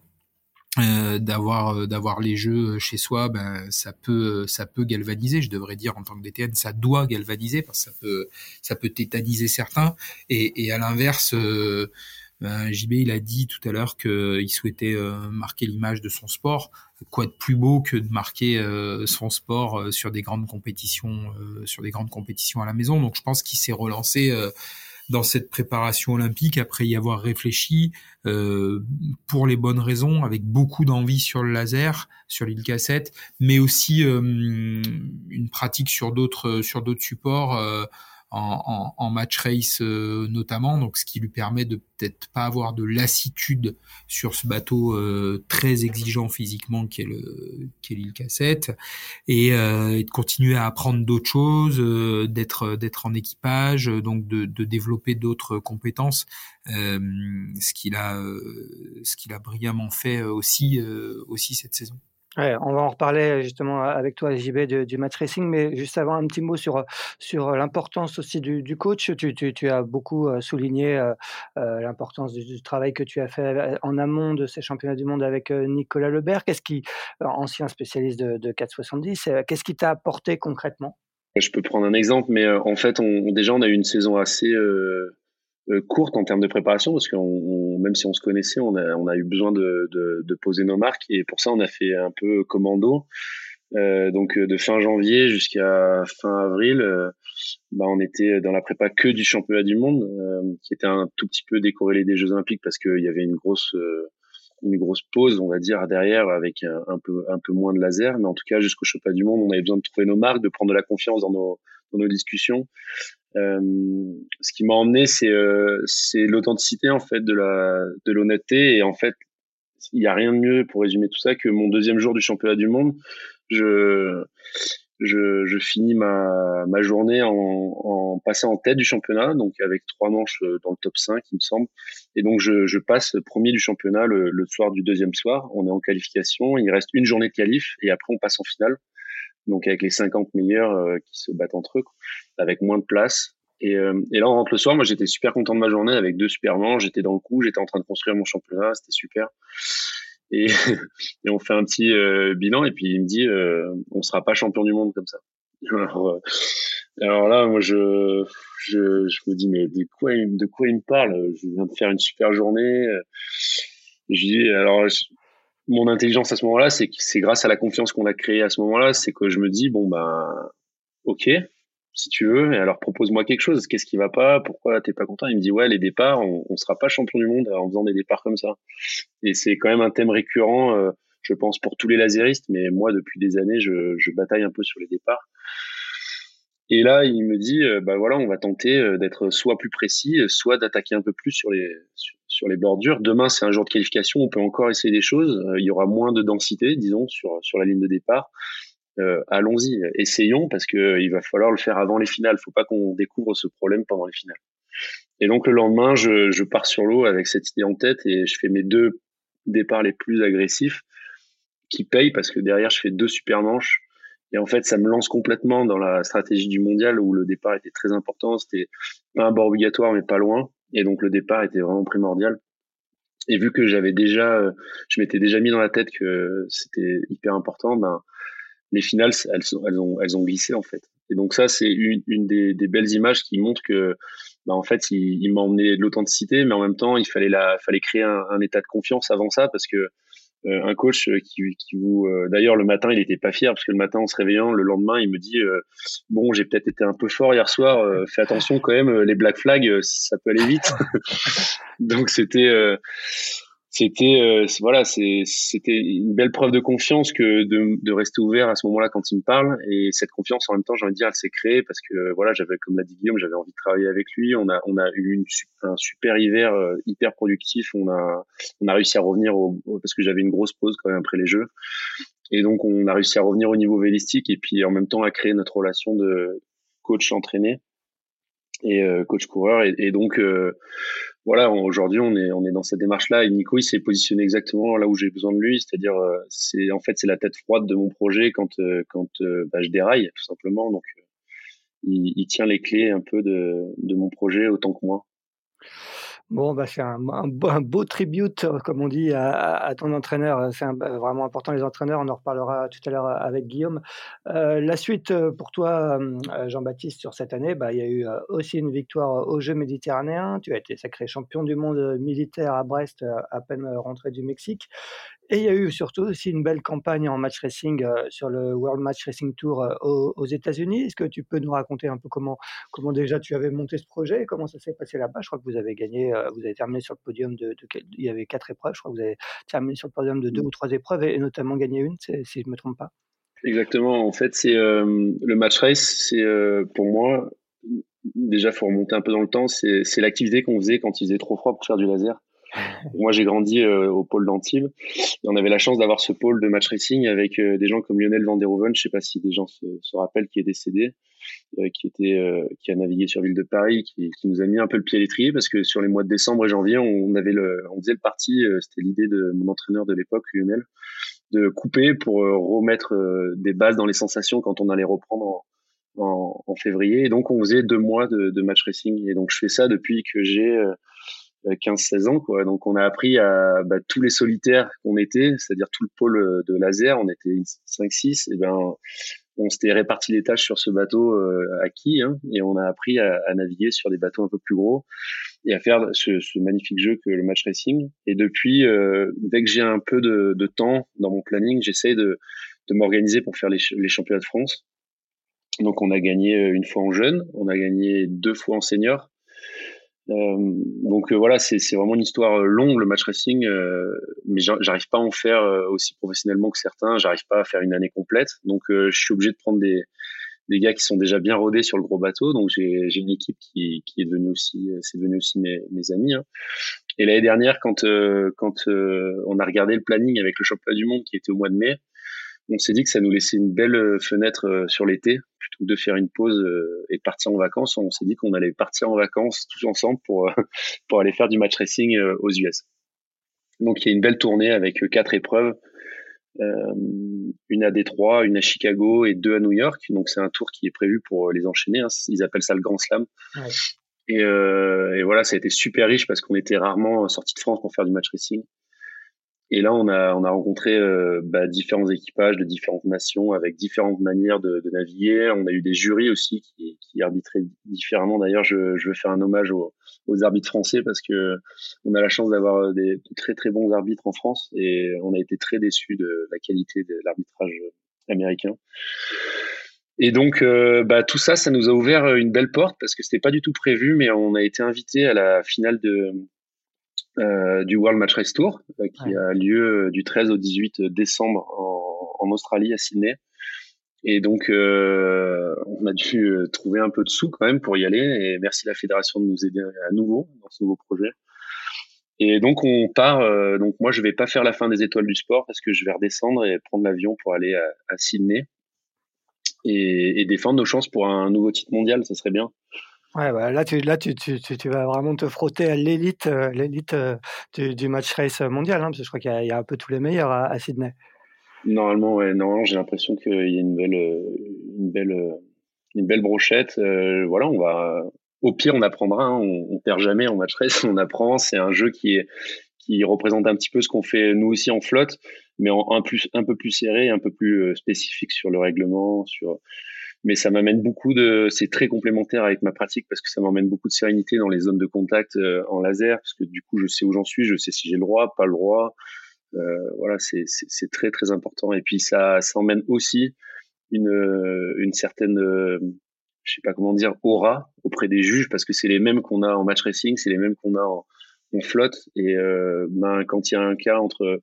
Euh, d'avoir euh, d'avoir les jeux chez soi ben ça peut ça peut galvaniser. Je devrais dire en tant que DTN ça doit galvaniser parce que ça peut ça peut tétaniser certains. Et, et à l'inverse euh, ben, JB il a dit tout à l'heure qu'il souhaitait marquer l'image de son sport. Quoi de plus beau que de marquer son sport sur des grandes compétitions sur des grandes compétitions à la maison? Donc je pense qu'il s'est relancé dans cette préparation olympique après y avoir réfléchi euh, pour les bonnes raisons, avec beaucoup d'envie sur le laser, sur l'île cassette, mais aussi euh, une pratique sur sur d'autres supports. Euh, en, en, match race euh, notamment, donc ce qui lui permet de peut-être pas avoir de lassitude sur ce bateau euh, très exigeant physiquement qui est le qui l'île Cassette et, euh, et, de continuer à apprendre d'autres choses, d'être d'être en équipage, donc de, de développer d'autres compétences, ce qu'il a ce qu'il a brillamment fait aussi aussi cette saison. On va en reparler justement avec toi, JB, du, du match racing, mais juste avant un petit mot sur, sur l'importance aussi du, coach. Tu, as beaucoup euh, souligné euh, euh, l'importance du, travail que tu as fait en amont de ces championnats du monde avec Nicolas Lebert. Qu'est-ce qui, ancien spécialiste de, de 470, qu'est-ce qui t'a apporté concrètement? Je peux prendre un exemple, mais en fait, on, déjà, on a eu une saison assez euh, courte en termes de préparation parce que même si on se connaissait, on a, on a eu besoin de, de, de, poser nos marques et pour ça on a fait un peu commando. Euh, donc euh, de fin janvier jusqu'à fin avril, euh, bah, on était dans la prépa que du championnat du monde, qui était un tout petit peu décorrélé des Jeux Olympiques parce qu'il y avait une grosse une grosse pause, on va dire, derrière avec un, un, peu un peu moins de laser, mais en tout cas jusqu'au championnat du monde, on avait besoin de trouver nos marques, de prendre de la confiance dans nos dans nos discussions euh, ce qui m'a emmené, c'est euh, l'authenticité en fait de l'honnêteté et en fait il n'y a rien de mieux pour résumer tout ça que mon deuxième jour du championnat du monde, je finis ma, journée en, passant en tête du championnat, donc avec trois manches euh, dans le top 5, il me semble. Et donc, je, je passe premier du championnat le, le, soir du deuxième soir. On est en qualification. Il reste une journée de qualif et après, on passe en finale donc avec les 50 meilleurs euh, qui se battent entre eux, avec moins de place. Et, euh, et, là, on rentre le soir. Moi, j'étais super content de ma journée avec deux super manches. J'étais dans le coup, j'étais en train de construire mon championnat, c'était super. Et, et, on fait un petit euh, bilan. Et puis il me dit, on sera pas champion du monde comme ça. Alors, alors là, moi, je, je, je, me dis, mais de quoi, de quoi il me parle? Je viens de faire une super journée. je dis, alors, mon intelligence à ce moment-là, c'est c'est grâce à la confiance qu'on a créée à ce moment-là, c'est que je me dis bon ben ok, si tu veux, et alors propose-moi quelque chose. Qu'est-ce qui va pas? Pourquoi t'es pas content? Il me dit ouais les départs, on, on sera pas champion du monde en faisant des départs comme ça. Et c'est quand même un thème récurrent, euh, je pense pour tous les laseristes, mais moi depuis des années je, je bataille un peu sur les départs. Et là, il me dit, euh, bah voilà, on va tenter euh, d'être soit plus précis, soit d'attaquer un peu plus sur les les bordures. Demain, c'est un jour de qualification, on peut encore essayer des choses. Euh, il y aura moins de densité, disons, sur sur la ligne de départ. Allons-y, essayons parce que il va falloir le faire avant les finales. Faut pas qu'on découvre ce problème pendant les finales. Et donc le lendemain, je, je pars sur l'eau avec cette idée en tête et je fais mes deux départs les plus agressifs qui payent parce que derrière je fais deux super manches et en fait, ça me lance complètement dans la stratégie du mondial où le départ était très important. C'était pas un bord obligatoire, mais pas loin. Et donc, le départ était vraiment primordial. Et vu que j'avais déjà, euh, je m'étais déjà mis dans la tête que c'était hyper important, ben, les finales, elles, ont, elles ont glissé, en fait. Et donc, ça, c'est une, des, belles images qui montrent que, ben, en fait, il, il m'a emmené de l'authenticité, mais en même temps, il fallait la, fallait créer un, un état de confiance avant ça parce que un coach euh, qui, qui vous euh, d'ailleurs le matin il était pas fier parce que le matin en se réveillant le lendemain il me dit bon j'ai peut-être été un peu fort hier soir fais attention quand même les black flags ça peut aller vite donc c'était c'était euh, voilà c'était une belle preuve de confiance que de, de rester ouvert à ce moment-là quand il me parle. Et cette confiance en même temps j'ai envie de dire elle s'est créée parce que voilà j'avais comme l'a dit Guillaume j'avais envie de travailler avec lui. On a on a eu un super hiver euh, hyper productif. On a on a réussi à revenir au, parce que j'avais une grosse pause quand même après les jeux. Et donc on a réussi à revenir au niveau vélistique et puis en même temps à créer notre relation de coach entraîné et euh, coach coureur. Et, et donc voilà, aujourd'hui on est on est dans cette démarche là et Nico il s'est positionné exactement là où j'ai besoin de lui, c'est-à-dire euh, c'est en fait c'est la tête froide de mon projet quand euh, quand euh, bah, je déraille tout simplement. Donc il, il, tient les clés un peu de de mon projet autant que moi. Bon, bah, c'est un, beau, tribute, euh, comme on dit, à, à ton entraîneur. C'est bah, vraiment important, les entraîneurs. On en reparlera tout à l'heure euh, avec Guillaume. Euh, la suite pour toi, Jean-Baptiste, sur cette année, bah, il y a eu aussi une victoire aux Jeux méditerranéens. Tu as été sacré champion du monde militaire à Brest, à peine rentré du Mexique. Et il y a eu surtout aussi une belle campagne en match racing euh, sur le World Match Racing Tour euh, aux, États-Unis. Est-ce que tu peux nous raconter un peu comment, comment déjà tu avais monté ce projet et comment ça s'est passé là-bas? Je crois que vous avez gagné, euh, vous avez terminé sur le podium de, il y avait quatre épreuves. Je crois que vous avez terminé sur le podium de deux mmh. ou trois épreuves et, notamment gagné une, si je ne me trompe pas. Exactement. En fait, c'est le match race, c'est pour moi déjà faut remonter un peu dans le temps. C'est l'activité qu'on faisait quand il faisait trop froid pour faire du laser. Moi, j'ai grandi euh, au pôle d'Antibes et on avait la chance d'avoir ce pôle de match racing avec euh, des gens comme Lionel Van der Hoeven, je sais pas si des gens se, rappellent, qui est décédé, euh, qui était, qui a navigué sur ville de Paris, qui, nous a mis un peu le pied à l'étrier parce que sur les mois de décembre et janvier, on avait le, on faisait le parti, c'était l'idée de mon entraîneur de l'époque, Lionel, de couper pour remettre des bases dans les sensations quand on allait reprendre en, février. Et donc, on faisait deux mois de match racing. Et donc, je fais ça depuis que j'ai 15-16 ans quoi. Donc on a appris à bah, tous les solitaires qu'on était, c'est-à-dire tout le pôle euh, de laser, on était 5-6 et ben on s'était réparti les tâches sur ce bateau euh, acquis hein, et on a appris à, à, naviguer sur des bateaux un peu plus gros et à faire ce, ce magnifique jeu que le match racing. Et depuis, euh, dès que j'ai un peu de, de, temps dans mon planning, j'essaie de, de m'organiser pour faire les, les championnats de France. Donc on a gagné euh, une fois en jeune, on a gagné deux fois en senior donc euh, voilà, c'est vraiment une histoire euh, longue le match racing, mais j'arrive pas à en faire aussi professionnellement que certains. J'arrive pas à faire une année complète, donc je suis obligé de prendre des, des gars qui sont déjà bien rodés sur le gros bateau. Donc j'ai une équipe qui, qui est devenue aussi, c'est devenu aussi mes, mes amis. Hein. Et l'année dernière, quand quand on a regardé le planning avec le championnat du monde qui était au mois de mai, on s'est dit que ça nous laissait une belle euh, fenêtre euh, sur l'été plutôt que de faire une pause euh, et partir en vacances. On s'est dit qu'on allait partir en vacances tous ensemble pour pour aller faire du match racing aux US. Donc il y a une belle tournée avec quatre épreuves, une à Détroit, une à Chicago et deux à New York. Donc c'est un tour qui est prévu pour les enchaîner. Hein. Ils appellent ça le Grand Slam. Et, et, voilà, ça a été super riche parce qu'on était rarement sorti de France pour faire du match racing. Et là, on a, on a rencontré euh, bah, différents équipages de différentes nations avec différentes manières de, de, naviguer. On a eu des jurys aussi qui, qui arbitraient différemment. D'ailleurs, je, je veux faire un hommage aux, aux, arbitres français parce que on a la chance d'avoir des très très bons arbitres en France et on a été très déçus de la qualité de l'arbitrage américain. Et donc, euh, bah, tout ça, ça nous a ouvert une belle porte parce que c'était pas du tout prévu, mais on a été invité à la finale de, euh, du World Match Race Tour, euh, qui a lieu euh, du 13 au 18 décembre en, en Australie, à Sydney. Et donc, euh, on a dû trouver un peu de sous quand même pour y aller. Et merci la fédération de nous aider à nouveau dans ce nouveau projet. Et donc, on part. donc, moi, je vais pas faire la fin des étoiles du sport parce que je vais redescendre et prendre l'avion pour aller à, à Sydney et, et, défendre nos chances pour un nouveau titre mondial. Ça serait bien. Ouais, bah, là, tu, là tu, tu, tu, vas vraiment te frotter à l'élite, euh, euh, du, match race mondial, hein, parce que je crois qu'il y, a un peu tous les meilleurs à, Sydney. Normalement, non, j'ai l'impression qu'il y a une belle, une belle, une belle brochette. Euh, voilà, on va, au pire, on apprendra. Hein, on, on, perd jamais en match race, on apprend. C'est un jeu qui est, qui représente un petit peu ce qu'on fait nous aussi en flotte, mais un plus, un peu plus serré, un peu plus spécifique sur le règlement, sur mais ça m'amène beaucoup de, c'est très complémentaire avec ma pratique parce que ça m'emmène beaucoup de sérénité dans les zones de contact euh, en laser, parce que du coup, je sais où j'en suis, je sais si j'ai le droit, pas le droit. Euh, voilà, c'est, c'est, très très important. Et puis ça, ça emmène aussi une, une certaine, euh, je sais pas comment dire, aura auprès des juges, parce que c'est les mêmes qu'on a en match racing, c'est les mêmes qu'on a en, on flotte. Et ben, quand il y a un cas entre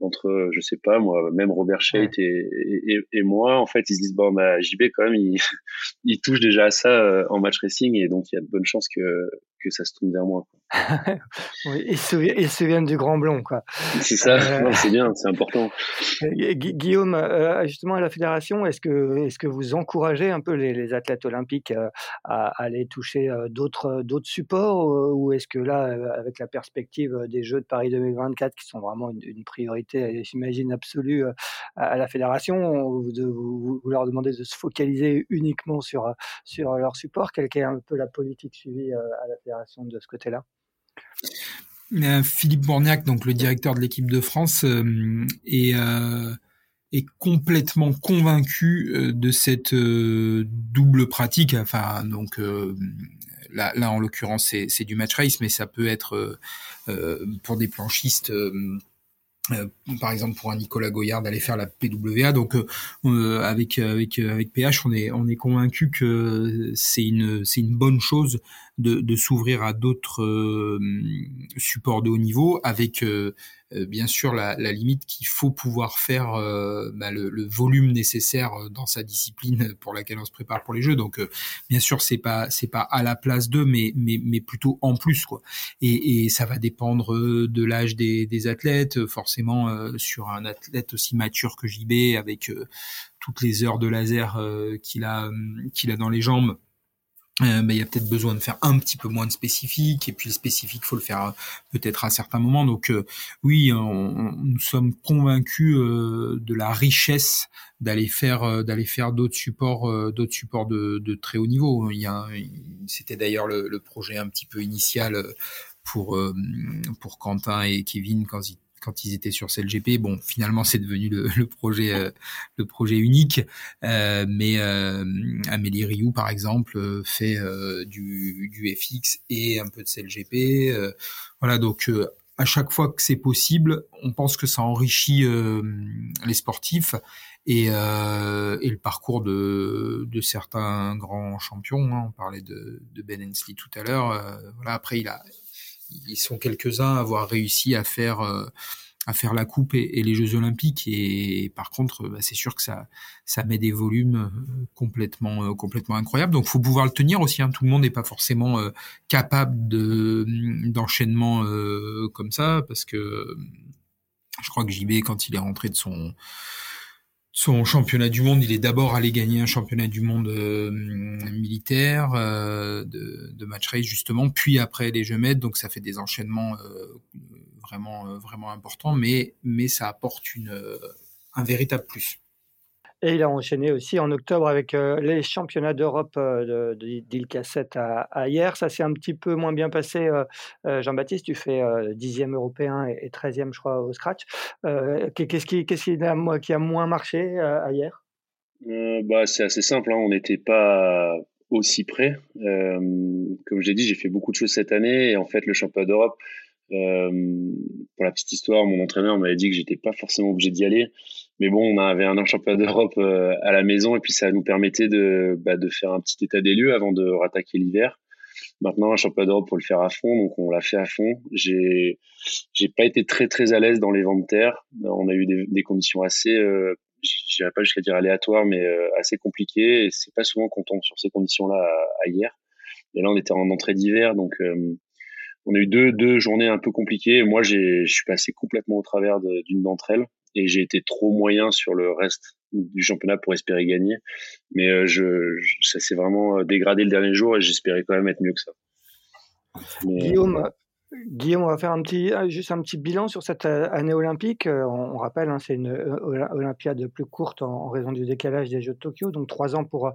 entre, je sais pas, moi, même Robert Scheidt et, et, et, moi, en fait, ils se disent, bon, bah, JB, quand même, il, il touche déjà à ça euh, en match racing, et donc il y a de bonnes chances que, que ça se tourne vers moi. oui, ils, se, ils se souviennent du grand blond, quoi. C'est ça, euh, c'est bien, c'est important. Guillaume, euh, justement, à la fédération, est-ce que, est-ce que vous encouragez un peu les, les athlètes olympiques à, aller toucher d'autres, d'autres supports, ou est-ce que là, avec la perspective des Jeux de Paris 2024, qui sont vraiment une, une priorité, j'imagine, absolue à la fédération, vous, vous, vous, leur demandez de se focaliser uniquement sur, sur leur support Quelle est un peu la politique suivie à la fédération de ce côté-là? Euh, Philippe Bourniac, donc le directeur de l'équipe de France, euh, est, euh, est complètement convaincu de cette double pratique. Enfin, donc là en l'occurrence, c'est du match race, mais ça peut être pour des planchistes euh, par exemple pour un Nicolas Goyard d'aller faire la PWA donc euh, euh, avec avec avec PH on est on est convaincu que c'est une c'est une bonne chose de, de s'ouvrir à d'autres supports de haut niveau avec euh, bien sûr la, la limite qu'il faut pouvoir faire euh, bah, le, le, volume nécessaire euh, dans sa discipline pour laquelle on se prépare pour les jeux. Donc bien sûr c'est pas c'est pas à la place d'eux, mais mais mais plutôt en plus quoi. Et, et ça va dépendre de l'âge des, des, athlètes. Forcément sur un athlète aussi mature que JB avec toutes les heures de laser qu'il a qu'il a dans les jambes euh, il y a peut-être besoin de faire un petit peu moins de spécifique et puis le spécifique faut le faire euh, peut-être à certains moments. Donc euh, oui on, nous sommes convaincus de la richesse d'aller faire d'aller faire d'autres supports d'autres supports de, de, très haut niveau. Il y a c'était d'ailleurs le, le, projet un petit peu initial pour pour Quentin et Kevin quand ils quand ils étaient sur CLGP. Bon, finalement, c'est devenu le, euh, projet unique. Euh, mais euh, Amélie Rioux, par exemple, fait du, FX et un peu de CLGP. voilà, donc à chaque fois que c'est possible, on pense que ça enrichit les sportifs et, le parcours de, de certains grands champions. Hein. On parlait de, de Ben Hensley tout à l'heure. voilà, après, il a ils sont quelques-uns à avoir réussi à faire euh, à faire la coupe et, les Jeux Olympiques et, par contre bah, c'est sûr que ça ça met des volumes euh, complètement euh, complètement incroyables donc faut pouvoir le tenir aussi hein. tout le monde n'est pas forcément capable de d'enchaînement comme ça parce que je crois que JB quand il est rentré de son son championnat du monde, il est d'abord allé gagner un championnat du monde euh, militaire euh, de, match race justement, puis après les Jeux donc ça fait des enchaînements euh, vraiment vraiment importants, mais mais ça apporte une un véritable plus. Et il a enchaîné aussi en octobre avec euh, les championnats d'Europe euh, Cassette à, à, hier. Ça s'est un petit peu moins bien passé. Euh, euh Jean-Baptiste, tu fais dixième européen et treizième, je crois, au scratch. Qu'est-ce qui, qu qui, a, moins marché à hier? Bah, C'est assez simple. Hein. On n'était pas aussi près. comme j'ai dit, j'ai fait beaucoup de choses cette année. Et en fait, le championnat d'Europe, pour la petite histoire, mon entraîneur m'avait dit que j'étais pas forcément obligé d'y aller. Mais bon, on avait un championnat d'Europe euh, à la maison et puis ça nous permettait de, bah, de faire un petit état des lieux avant de rattaquer l'hiver. Maintenant, un championnat d'Europe, pour le faire à fond, donc on l'a fait à fond. J'ai, j'ai pas été très très à l'aise dans les vents de terre. On a eu des, des conditions assez, euh, j'irais pas jusqu'à dire aléatoires, mais euh, assez compliquées. Et c'est pas souvent qu'on tombe sur ces conditions-là à, hier. Et là, on était en entrée d'hiver, donc euh, on a eu deux, deux journées un peu compliquées. Moi, je suis passé complètement au travers d'une d'entre elles et j'ai été trop moyen sur le reste du championnat pour espérer gagner. Mais euh, je, ça s'est vraiment euh, dégradé le dernier jour et j'espérais quand même être mieux que ça. Guillaume, Guillaume, on va faire un petit, euh, juste un petit bilan sur cette euh, année olympique. Euh, on, rappelle, hein, c'est une Olympiade plus courte en, raison du décalage des Jeux de Tokyo, donc trois ans pour,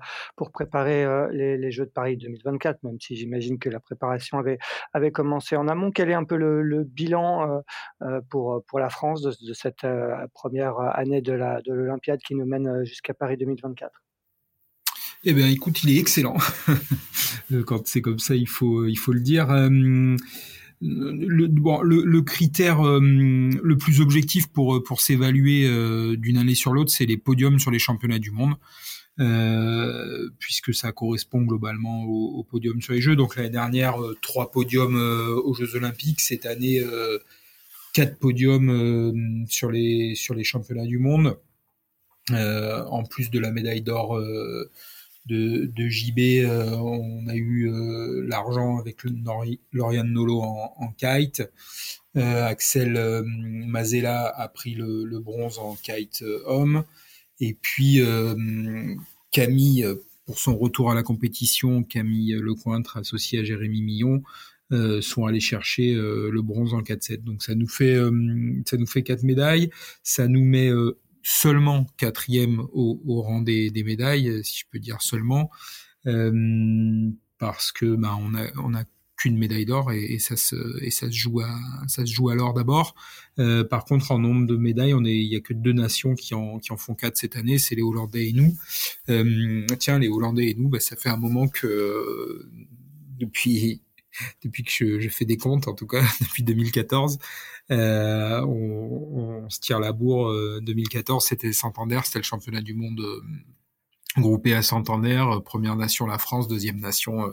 préparer les, Jeux de Paris 2024, même si j'imagine que la préparation avait, commencé en amont. Quel est un peu le, bilan pour, la France de, cette première année de l'Olympiade de qui nous mène jusqu'à Paris 2024 eh bien, écoute, il est excellent. Quand c'est comme ça, il faut le dire le, bon, le, critère euh, le plus objectif pour pour s'évaluer euh, d'une année sur l'autre, c'est les podiums sur les championnats du monde. euh, puisque ça correspond globalement au, au, podium sur les Jeux. Donc l'année dernière, trois podiums aux Jeux Olympiques. Cette année, quatre podiums sur les sur les championnats du monde. en plus de la médaille d'or de, JB, euh, on a eu euh, l'argent avec Lauriane Nolo en, kite. Euh, Axel Mazella a pris le, bronze en kite homme. Et puis Camille, pour son retour à la compétition, Camille Lecointre, associé à Jérémy Millon, euh, sont allés chercher le bronze en 4-7. Donc ça nous fait ça nous fait quatre médailles. Ça nous met seulement quatrième au, au rang des, des, médailles, si je peux dire seulement, euh, parce que bah, on a on a qu'une médaille d'or et, et, ça se et ça se joue à ça se joue à l'or d'abord. Euh, par contre, en nombre de médailles, on est il y a que deux nations qui en qui en font quatre cette année, c'est les Hollandais et nous. Euh, tiens, les Hollandais et nous, bah, ça fait un moment que depuis depuis que je, je, fais des comptes, en tout cas depuis 2014, euh, on, on, se tire la bourre. 2014, euh, c'était Santander, c'était le championnat du monde euh, groupé à Santander. Première nation la France, deuxième nation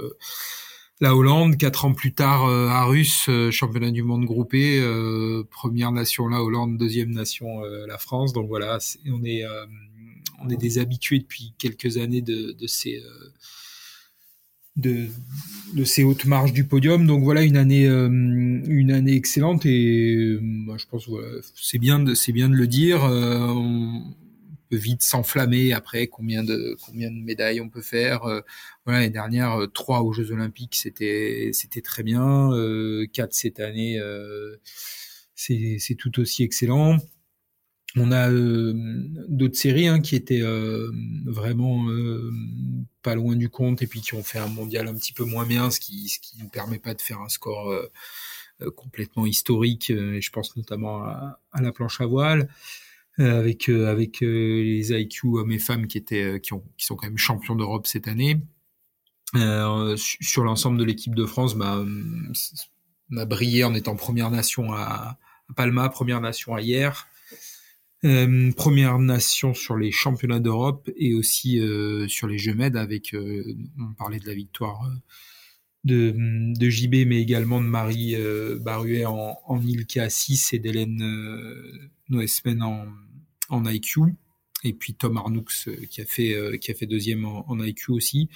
la Hollande. Quatre ans plus tard, à Russe, championnat du monde groupé. première nation la Hollande, deuxième nation la France. Donc voilà, on est on est des depuis quelques années de, de ces de, ces hautes marges du podium. Donc voilà une année, euh, une année excellente et euh, je pense voilà, c'est bien de, c'est bien de le dire. Euh, on peut vite s'enflammer après combien de combien de médailles on peut faire. voilà l'année dernière trois aux Jeux Olympiques c'était c'était très bien. quatre cette année c'est tout aussi excellent. On a euh, d'autres séries hein, qui étaient euh, vraiment euh, pas loin du compte et puis qui ont fait un mondial un petit peu moins bien, ce qui ce qui permet pas de faire un score complètement historique. et je pense notamment à, à la planche à voile avec avec les IQ hommes et femmes qui étaient qui ont qui sont quand même champions d'Europe cette année. sur l'ensemble de l'équipe de France, bah, on a brillé en étant première nation à, à Palma, première nation à hier. Euh, première nation sur les championnats d'Europe et aussi euh, sur les Jeux Med avec, euh, on parlait de la victoire de, de JB, mais également de Marie Baruet en, en Ilka 6 et d'Hélène Noesmen en, en IQ. Et puis Tom Arnoux qui a fait qui a fait deuxième en, en IQ aussi.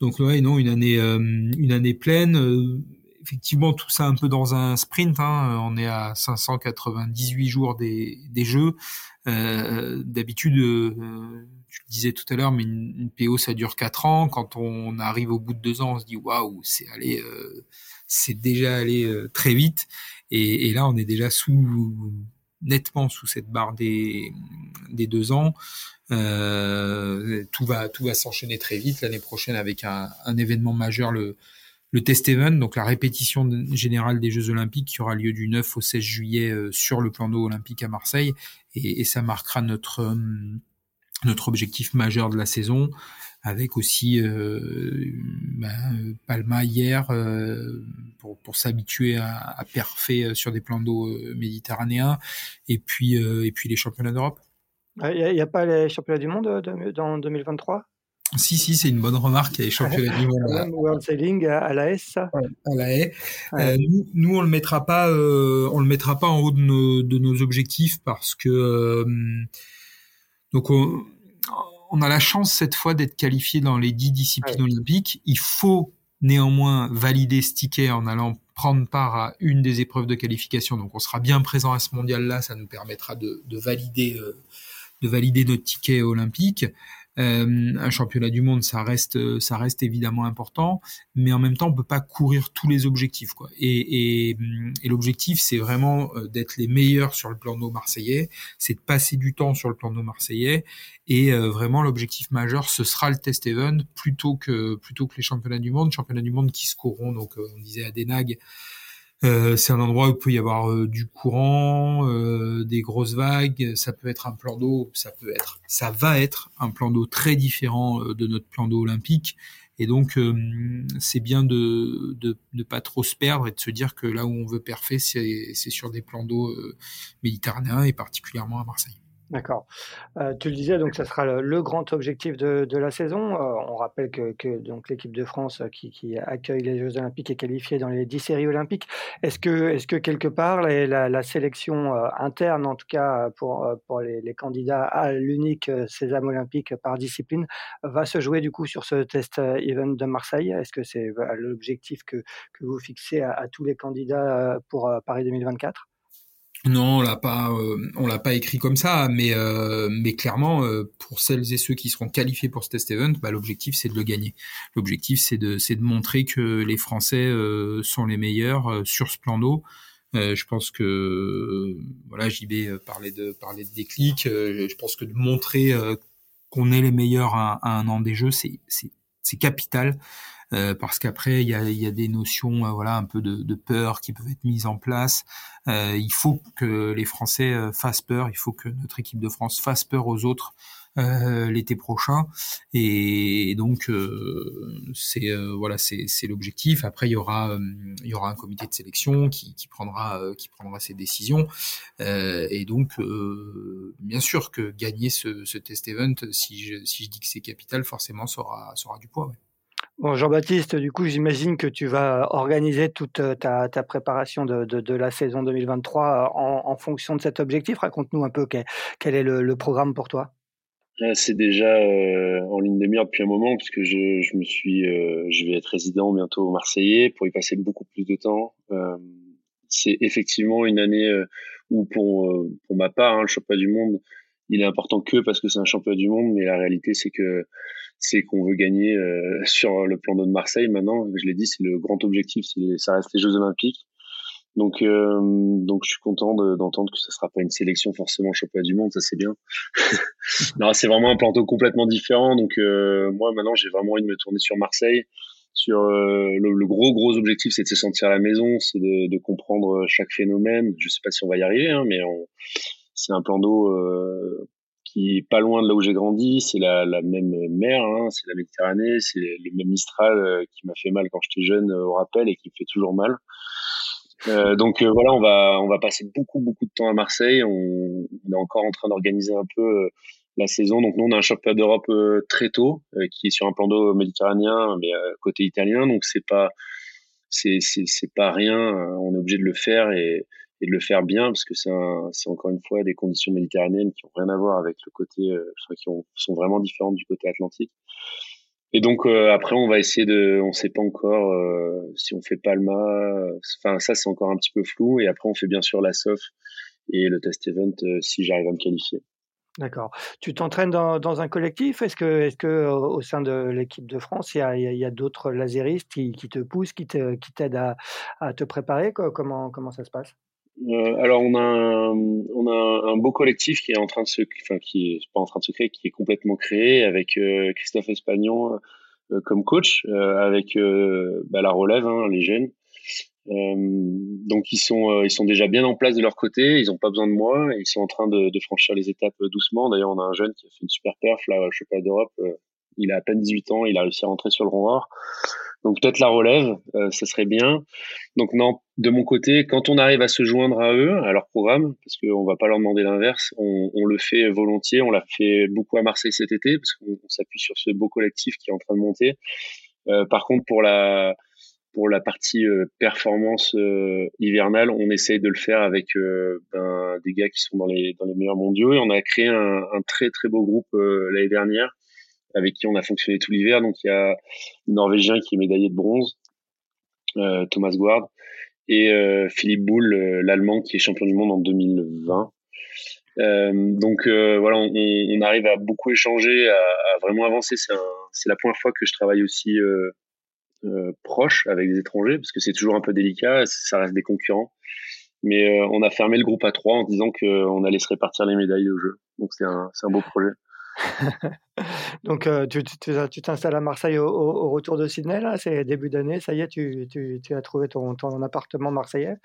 Donc ouais, non, une année une année pleine effectivement tout ça un peu dans un sprint. Hein. On est à 598 jours des, des jeux. Euh, D'habitude, euh, tu le disais tout à l'heure, mais une, PO ça dure 4 ans. Quand on arrive au bout de 2 ans, on se dit waouh, c'est allé, euh, c'est déjà allé euh, très vite. Et, et, là, on est déjà sous nettement sous cette barre des des deux ans. Euh, tout va tout va s'enchaîner très vite l'année prochaine avec un, un événement majeur le le test event, donc la répétition générale des Jeux Olympiques qui aura lieu du 9 au 16 juillet euh, sur le plan d'eau olympique à Marseille, et, ça marquera notre euh, notre objectif majeur de la saison, avec aussi euh, ben, Palma hier pour, pour s'habituer à, à perfer sur des plans d'eau méditerranéens, et puis et puis les championnats d'Europe. Il n'y a, a, pas les championnats du monde dans 2023 si, si, c'est une bonne remarque. Il y a les championnats du monde. World Sailing à la S, ça. à la haie. Euh, nous, nous, on le mettra pas, euh, on le mettra pas en haut de nos, de nos objectifs parce que euh, donc on, on, a la chance cette fois d'être qualifié dans les dix disciplines olympiques. Il faut néanmoins valider ce ticket en allant prendre part à une des épreuves de qualification. Donc, on sera bien présent à ce mondial-là. Ça nous permettra de, de valider, de valider notre ticket olympique. Euh, un championnat du monde, ça reste, ça reste évidemment important, mais en même temps, on peut pas courir tous les objectifs. Quoi. Et, et, et l'objectif, c'est vraiment euh, d'être les meilleurs sur le plan de nos marseillais, c'est de passer du temps sur le plan de nos marseillais, et euh, vraiment l'objectif majeur, ce sera le test event plutôt que plutôt que les championnats du monde, championnats du monde qui se courront. Donc, on disait à Denag euh, c'est un endroit où il peut y avoir euh, du courant, euh, des grosses vagues. Ça peut être un plan d'eau, ça peut être, ça va être un plan d'eau très différent de notre plan d'eau olympique. Et donc, c'est bien de, de ne pas trop se perdre et de se dire que là où on veut perfer, c'est sur des plans d'eau méditerranéens et particulièrement à Marseille. D'accord. Euh, tu le disais, donc ça sera le, grand objectif de, la saison. Euh, on rappelle que, donc l'équipe de France euh, qui, accueille les Jeux Olympiques est qualifiée dans les 10 séries olympiques. Est-ce que, est que quelque part la, sélection interne, en tout cas pour, pour les, candidats à l'unique sésame olympique par discipline, va se jouer du coup sur ce test event de Marseille? Est-ce que c'est l'objectif que, vous fixez à tous les candidats pour Paris 2024 non, on l'a pas, euh, on l'a pas écrit comme ça, mais euh, mais clairement, euh, pour celles et ceux qui seront qualifiés pour ce test event, bah, l'objectif c'est de le gagner. L'objectif c'est de c'est de montrer que les Français sont les meilleurs sur ce plan d'eau. je pense que voilà, vais parler de parler de déclic. je pense que de montrer qu'on est les meilleurs à, à, un an des Jeux, c'est c'est capital. Euh, parce qu'après il y a, y a, des notions euh, voilà un peu de, de, peur qui peuvent être mises en place. Euh, il faut que les Français fassent peur, il faut que notre équipe de France fasse peur aux autres l'été prochain et, donc c'est voilà c'est l'objectif après il y aura il y aura un comité de sélection qui, qui prendra qui prendra ses décisions et donc bien sûr que gagner ce, ce test event si je, si je dis que c'est capital forcément ça aura, ça aura du poids ouais. Bon, Jean-Baptiste, du coup, j'imagine que tu vas organiser toute euh, ta, préparation de, la saison 2023 euh, en, fonction de cet objectif. Raconte-nous un peu quel, est le, programme pour toi. C'est déjà euh, en ligne de mire depuis un moment puisque je, me suis, je vais être résident bientôt au Marseillais pour y passer beaucoup plus de temps. C'est effectivement une année où pour, pour ma part, hein, le championnat du monde, il est important que parce que c'est un championnat du monde, mais la réalité c'est que c'est qu'on veut gagner euh, sur le plan d'eau de Marseille. Maintenant, je l'ai dit, c'est le grand objectif, ça reste les Jeux Olympiques. Donc, euh, donc je suis content d'entendre que ce sera pas une sélection forcément championnat du monde, ça c'est bien. non, c'est vraiment un plan d'eau complètement différent. Donc euh, moi maintenant, j'ai vraiment envie de me tourner sur Marseille. Sur le, gros gros objectif, c'est de se sentir à la maison, c'est de, de, comprendre chaque phénomène. Je sais pas si on va y arriver, hein, mais c'est un plan d'eau qui est pas loin de là où j'ai grandi. C'est la, même mer, hein, c'est la Méditerranée, c'est le même Mistral euh, qui m'a fait mal quand j'étais jeune euh, au rappel et qui me fait toujours mal. Euh, donc euh, voilà, on va passer beaucoup beaucoup de temps à Marseille. On, est encore en train d'organiser un peu la saison. Donc nous on a un championnat d'Europe très tôt qui est sur un plan d'eau méditerranéen, mais côté italien. Donc c'est pas c'est c'est pas rien. On est obligé de le faire et de le faire bien parce que c'est encore une fois des conditions méditerranéennes qui ont rien à voir avec le côté euh, qui ont, sont vraiment différentes du côté atlantique. Et donc euh, après on va essayer de on sait pas encore euh, si on fait Palma enfin ça c'est encore un petit peu flou. Et après on fait bien sûr la SOF et le test event si j'arrive à me qualifier. D'accord. Tu t'entraînes dans, dans, un collectif? Est-ce que, est-ce que au sein de l'équipe de France, il y a, a d'autres laséristes qui, qui, te poussent, qui, te, qui t'aident à, à te préparer? Comment, comment ça se passe? Euh, alors on a un, on a un beau collectif qui est en train de se, enfin qui est pas en train de se créer, qui est complètement créé avec euh, Christophe Espagnon euh, comme coach, avec bah, la relève, hein, les jeunes. donc ils sont ils sont déjà bien en place de leur côté, ils ont pas besoin de moi, ils sont en train de, de franchir les étapes doucement. D'ailleurs on a un jeune qui a fait une super perf là, sais pas d'Europe, il a à peine 18 ans, il a réussi à rentrer sur le rond donc peut-être la relève, euh, ça serait bien. Donc non, de mon côté, quand on arrive à se joindre à eux, à leur programme, parce qu'on va pas leur demander l'inverse, on, on, le fait volontiers. On l'a fait beaucoup à Marseille cet été, parce qu'on s'appuie sur ce beau collectif qui est en train de monter. Euh, par contre, pour la pour la partie euh, performance euh, hivernale, on essaye de le faire avec euh, ben, des gars qui sont dans les dans les meilleurs mondiaux et on a créé un, un très très beau groupe l'année dernière avec qui on a fonctionné tout l'hiver. Donc il y a le Norvégien qui est médaillé de bronze, euh, Thomas Guard, et euh, Philippe Boulle, euh, l'Allemand qui est champion du monde en 2020. donc voilà, on, on, arrive à beaucoup échanger, à, à vraiment avancer. C'est la première fois que je travaille aussi proche avec des étrangers, parce que c'est toujours un peu délicat, ça reste des concurrents. Mais on a fermé le groupe à trois en disant qu'on allait se répartir les médailles au jeu. Donc c'est un, un beau projet. Donc, euh, tu t'installes à Marseille au retour de Sydney, là? C'est début d'année, ça y est, tu tu tu as trouvé ton ton appartement marseillais?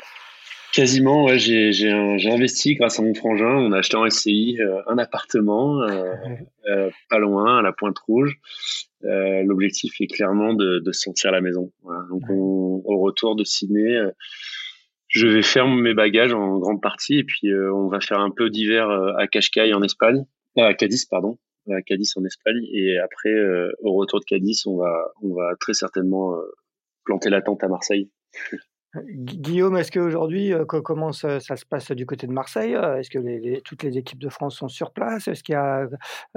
Quasiment, ouais, j'ai investi grâce à mon frangin. On a acheté en SCI, euh, un appartement, euh, pas loin, à la Pointe Rouge. l'objectif est clairement de de se sentir la maison. Voilà, donc au retour de Sydney, je vais faire mes bagages en grande partie et puis on va faire un peu d'hiver à Cascais en Espagne, à Cadiz pardon, à Cadiz en Espagne et après au retour de Cadiz on va on va très certainement planter la tente à Marseille. Guillaume, est-ce qu'aujourd'hui, euh, comment ça, se passe du côté de Marseille euh, Est-ce que toutes les équipes de France sont sur place? Est-ce qu'il y a,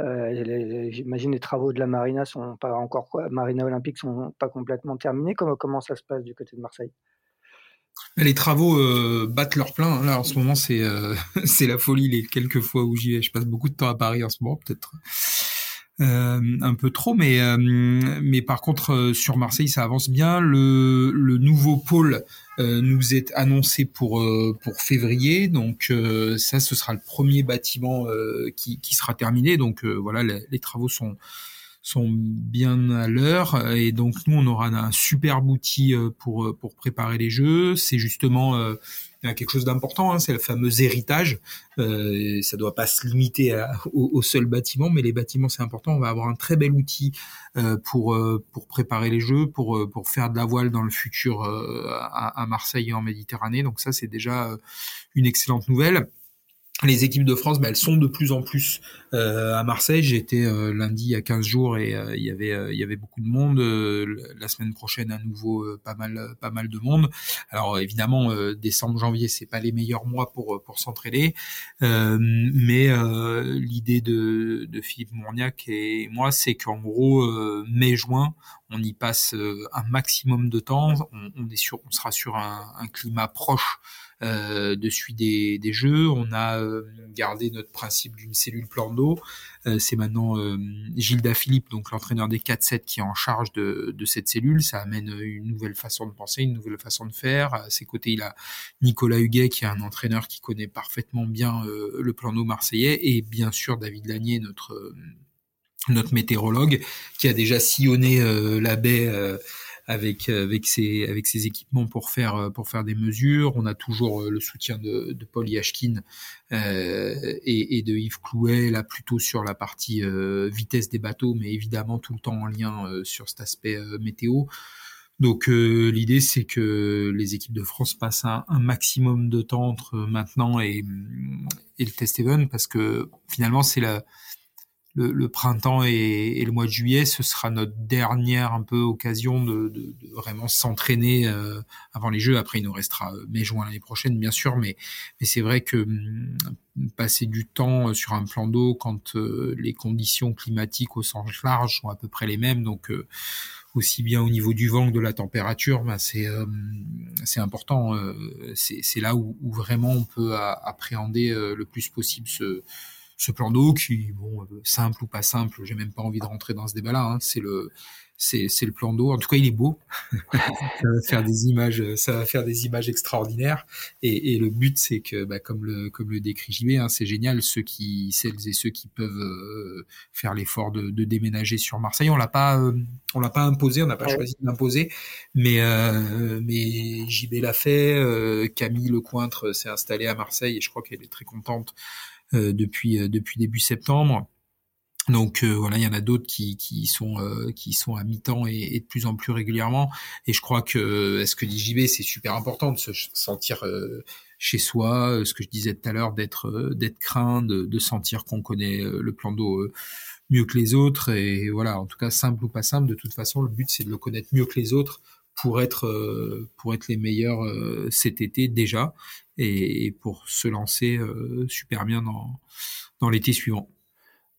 euh, j'imagine, les travaux de la Marina sont pas encore, Marina Olympique sont pas complètement terminés. Comment ça se passe du côté de Marseille? Les travaux battent leur plein. Là, en ce moment, c'est c'est la folie. Les quelques fois où j'y vais, je passe beaucoup de temps à Paris en ce moment, peut-être euh, un peu trop, mais euh, par contre euh, sur Marseille ça avance bien. Le, nouveau pôle nous est annoncé pour février, donc ça ce sera le premier bâtiment qui sera terminé. Donc voilà, les, travaux sont sont bien à l'heure et donc nous on aura un superbe outil pour pour préparer les jeux. C'est justement a quelque chose d'important, hein, c'est le fameux héritage. Euh, ça doit pas se limiter au, seul bâtiment, mais les bâtiments c'est important. On va avoir un très bel outil euh, pour euh, pour préparer les jeux, pour euh, pour faire de la voile dans le futur à, à, Marseille et en Méditerranée. Donc ça c'est déjà une excellente nouvelle les équipes de France, bah, elles sont de plus en plus euh, à Marseille. J'étais euh, lundi il y a 15 jours et euh, il y avait il y avait beaucoup de monde. la semaine prochaine à nouveau pas mal pas mal de monde. Alors évidemment décembre janvier c'est pas les meilleurs mois pour pour s'entraîner, mais l'idée de, de Philippe Mourniac et moi c'est qu'en gros mai juin on y passe un maximum de temps. On, on est sur on sera sur un, un climat proche euh, de suite des, des, jeux. On a euh, gardé notre principe d'une cellule plan d'eau. Euh, c'est maintenant Gilda Philippe, donc l'entraîneur des 4-7, qui est en charge de, de, cette cellule. Ça amène une nouvelle façon de penser, une nouvelle façon de faire. À ses côtés, il a Nicolas Huguet, qui est un entraîneur qui connaît parfaitement bien le plan d'eau marseillais, et bien sûr David Lanier, notre notre météorologue, qui a déjà sillonné la baie euh, avec ses avec ses équipements pour faire euh, pour faire des mesures. On a toujours euh, le soutien de, de Paul Yashkin euh, et, et, de Yves Clouet là plutôt sur la partie vitesse des bateaux, mais évidemment tout le temps en lien sur cet aspect météo. Donc l'idée c'est que les équipes de France passent un, un, maximum de temps entre maintenant et, et le test event parce que finalement c'est la le, printemps et, le mois de juillet, ce sera notre dernière un peu occasion de, de, de vraiment s'entraîner euh, avant les Jeux. Après, il nous restera euh, mai-juin l'année prochaine, bien sûr, mais, mais c'est vrai que hum, passer du temps euh, sur un plan d'eau quand les conditions climatiques au sens large sont à peu près les mêmes, donc aussi bien au niveau du vent que de la température, bah, c'est c'est important. c'est là où, où, vraiment on peut appréhender le plus possible ce ce plan d'eau qui, bon, euh, simple ou pas simple, j'ai même pas envie de rentrer dans ce débat-là. Hein, c'est le, c'est, c'est le plan d'eau. En tout cas, il est beau. ça va faire des images, ça va faire des images extraordinaires. Et, et le but, c'est que, bah, comme le, comme le décrit JB, hein, c'est génial. Ceux qui, celles et ceux qui peuvent euh, faire l'effort de, de, déménager sur Marseille, on l'a pas, euh, on l'a pas imposé, on n'a pas choisi de l'imposer, mais, euh, mais JB l'a fait. Camille Lecointre s'est installée à Marseille et je crois qu'elle est très contente euh, depuis euh, depuis début septembre. Donc euh, voilà, il y en a d'autres qui, qui sont qui sont à mi-temps et, et, de plus en plus régulièrement. Et je crois que est-ce que dit JB, c'est super important de se sentir chez soi. Ce que je disais tout à l'heure, d'être d'être craint, de, de sentir qu'on connaît le plan d'eau mieux que les autres. Et voilà, en tout cas simple ou pas simple, de toute façon, le but c'est de le connaître mieux que les autres pour être euh, pour être les meilleurs euh, cet été déjà et, pour se lancer euh, super bien dans dans l'été suivant.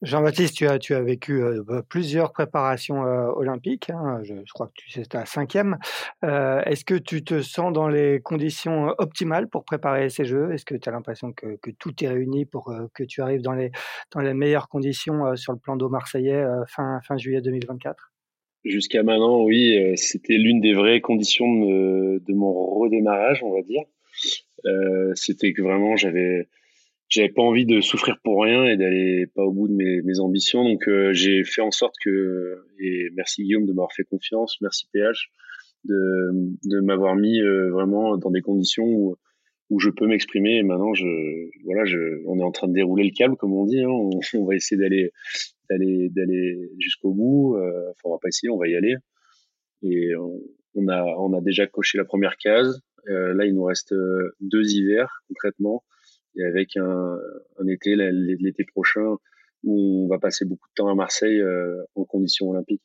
Jean-Baptiste, tu as, tu as vécu bah, plusieurs préparations olympiques. Hein, je, crois que tu c'est ta cinquième. Est-ce que tu te sens dans les conditions optimales pour préparer ces Jeux? Est-ce que tu as l'impression que, que, tout est réuni pour que tu arrives dans les, dans les meilleures conditions sur le plan d'eau marseillais fin, fin juillet 2024 Jusqu'à maintenant, oui, euh, c'était l'une des vraies conditions de, de, mon redémarrage, on va dire. Euh, c'était que vraiment, j'avais, j'avais pas envie de souffrir pour rien et d'aller pas au bout de mes, mes ambitions. Donc, euh, j'ai fait en sorte que, et merci Guillaume de m'avoir fait confiance, merci PH de, de m'avoir mis euh, vraiment dans des conditions où, où je peux m'exprimer. Et maintenant, je, voilà, on est en train de dérouler le câble, comme on dit. Hein. On, on, va essayer d'aller d'aller d'aller jusqu'au bout. Euh, enfin, on va pas essayer, on va y aller. Et on, a on a déjà coché la première case là, il nous reste deux hivers concrètement, et avec un, été l'été prochain où on va passer beaucoup de temps à Marseille en conditions olympiques.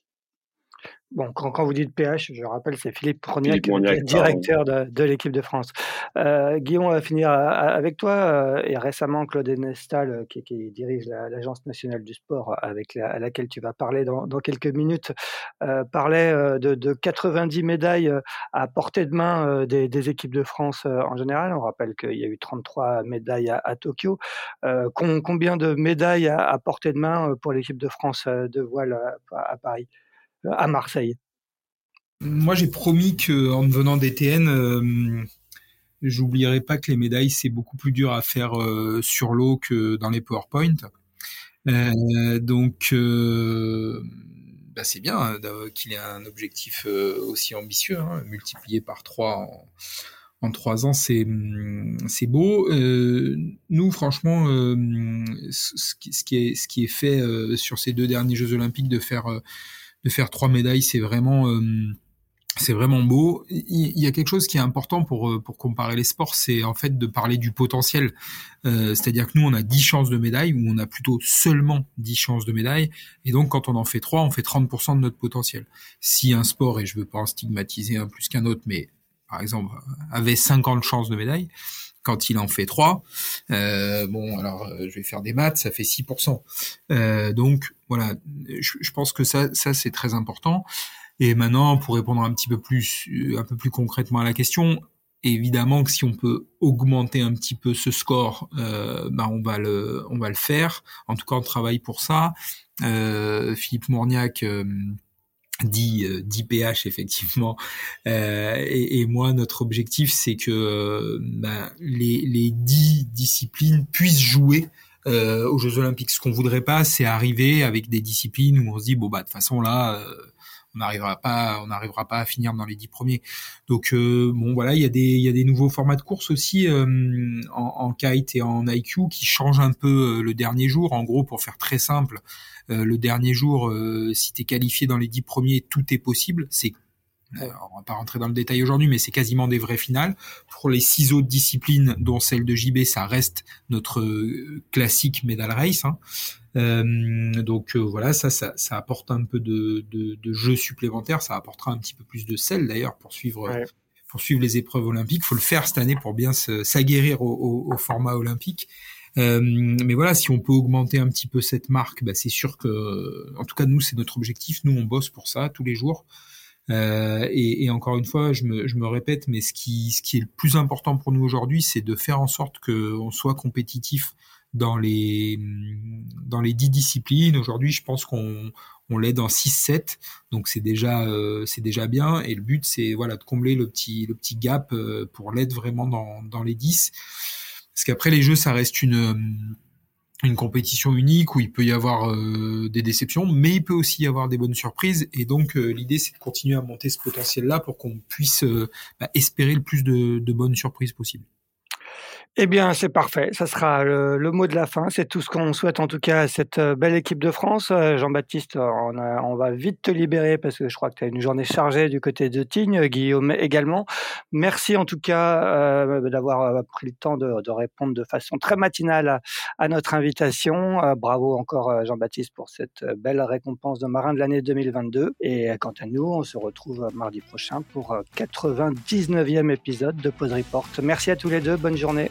Bon, quand, vous dites PH, je rappelle, c'est Philippe Prognac, directeur de, l'équipe de France. Euh, Guillaume, on va finir euh, avec toi. Euh, et récemment, Claude Nestal, qui, dirige l'Agence nationale du sport, avec à laquelle tu vas parler dans, quelques minutes, parlait de, 90 médailles à portée de main des, équipes de France en général. On rappelle qu'il y a eu 33 médailles à, Tokyo. combien de médailles à, portée de main pour l'équipe de France de voile à Paris? À Marseille Moi, j'ai promis que en devenant DTN, euh, j'oublierai pas que les médailles, c'est beaucoup plus dur à faire euh, sur l'eau que dans les PowerPoint. Euh, donc, bah, c'est bien hein, qu'il ait un objectif aussi ambitieux, hein, multiplié par trois en, en trois ans, c'est c'est beau. nous, franchement, ce qui est fait sur ces deux derniers Jeux Olympiques, de faire de faire trois médailles, c'est vraiment euh, c'est vraiment beau. Il y a quelque chose qui est important pour euh, pour comparer les sports, c'est en fait de parler du potentiel. Euh, C'est-à-dire que nous, on a 10 chances de médaille, ou on a plutôt seulement 10 chances de médaille. Et donc, quand on en fait trois, on fait 30% de notre potentiel. Si un sport, et je veux pas en stigmatiser un plus qu'un autre, mais par exemple, avait 50 chances de médaille, quand il en fait 3, euh, bon, alors euh, je vais faire des maths, ça fait 6%. Euh, donc voilà, je, pense que ça, ça c'est très important. Et maintenant, pour répondre un petit peu plus, euh, un peu plus concrètement à la question, évidemment que si on peut augmenter un petit peu ce score, bah on va le, on va le faire. En tout cas, on travaille pour ça. Euh, Philippe Mourniac dit, euh, PH effectivement. Euh, et, et, moi, notre objectif, c'est que euh, ben, les, les 10 disciplines puissent jouer euh, aux Jeux Olympiques. Ce qu'on voudrait pas, c'est arriver avec des disciplines où on se dit bon bah de toute façon là, euh, on n'arrivera pas, on n'arrivera pas à finir dans les dix premiers. Donc bon voilà, il y a des il y a des nouveaux formats de course aussi en, en, kite et en IQ qui changent un peu le dernier jour. En gros, pour faire très simple, le dernier jour, euh, si tu es qualifié dans les dix premiers, tout est possible. C'est euh, on va pas rentrer dans le détail aujourd'hui, mais c'est quasiment des vraies finales. Pour les six autres disciplines, dont celle de JB, ça reste notre classique medal race. Hein. donc voilà, ça, ça, apporte un peu de, de, jeu supplémentaire. Ça apportera un petit peu plus de sel d'ailleurs pour suivre. Pour suivre les épreuves olympiques, faut le faire cette année pour bien s'aguerrir au, au, format olympique. Euh, mais voilà, si on peut augmenter un petit peu cette marque, bah, c'est sûr que, en tout cas, nous, c'est notre objectif. Nous, on bosse pour ça tous les jours. Euh, et, et, encore une fois, je me, je me, répète, mais ce qui, ce qui est le plus important pour nous aujourd'hui, c'est de faire en sorte qu'on soit compétitif dans les dans les dix disciplines. Aujourd'hui, je pense qu'on on l'est dans 6-7, donc c'est déjà euh, c'est déjà bien. Et le but, c'est voilà de combler le petit le petit gap euh, pour l'être vraiment dans dans les 10. Parce qu'après les jeux, ça reste une euh, une compétition unique où il peut y avoir euh, des déceptions, mais il peut aussi y avoir des bonnes surprises. Et donc euh, l'idée, c'est de continuer à monter ce potentiel-là pour qu'on puisse bah, espérer le plus de, de bonnes surprises possibles. Eh bien, c'est parfait. Ça sera le, mot de la fin. C'est tout ce qu'on souhaite en tout cas à cette euh, belle équipe de France. Euh, Jean-Baptiste, on, on, va vite te libérer parce que je crois que tu as une journée chargée du côté de Tignes, Guillaume également. Merci en tout cas euh, d'avoir pris le temps de, de, répondre de façon très matinale à, notre invitation. bravo encore Jean-Baptiste pour cette belle récompense de marin de l'année 2022. Et quant à nous, on se retrouve mardi prochain pour 99e épisode de Pause Report. Merci à tous les deux. Bonne journée.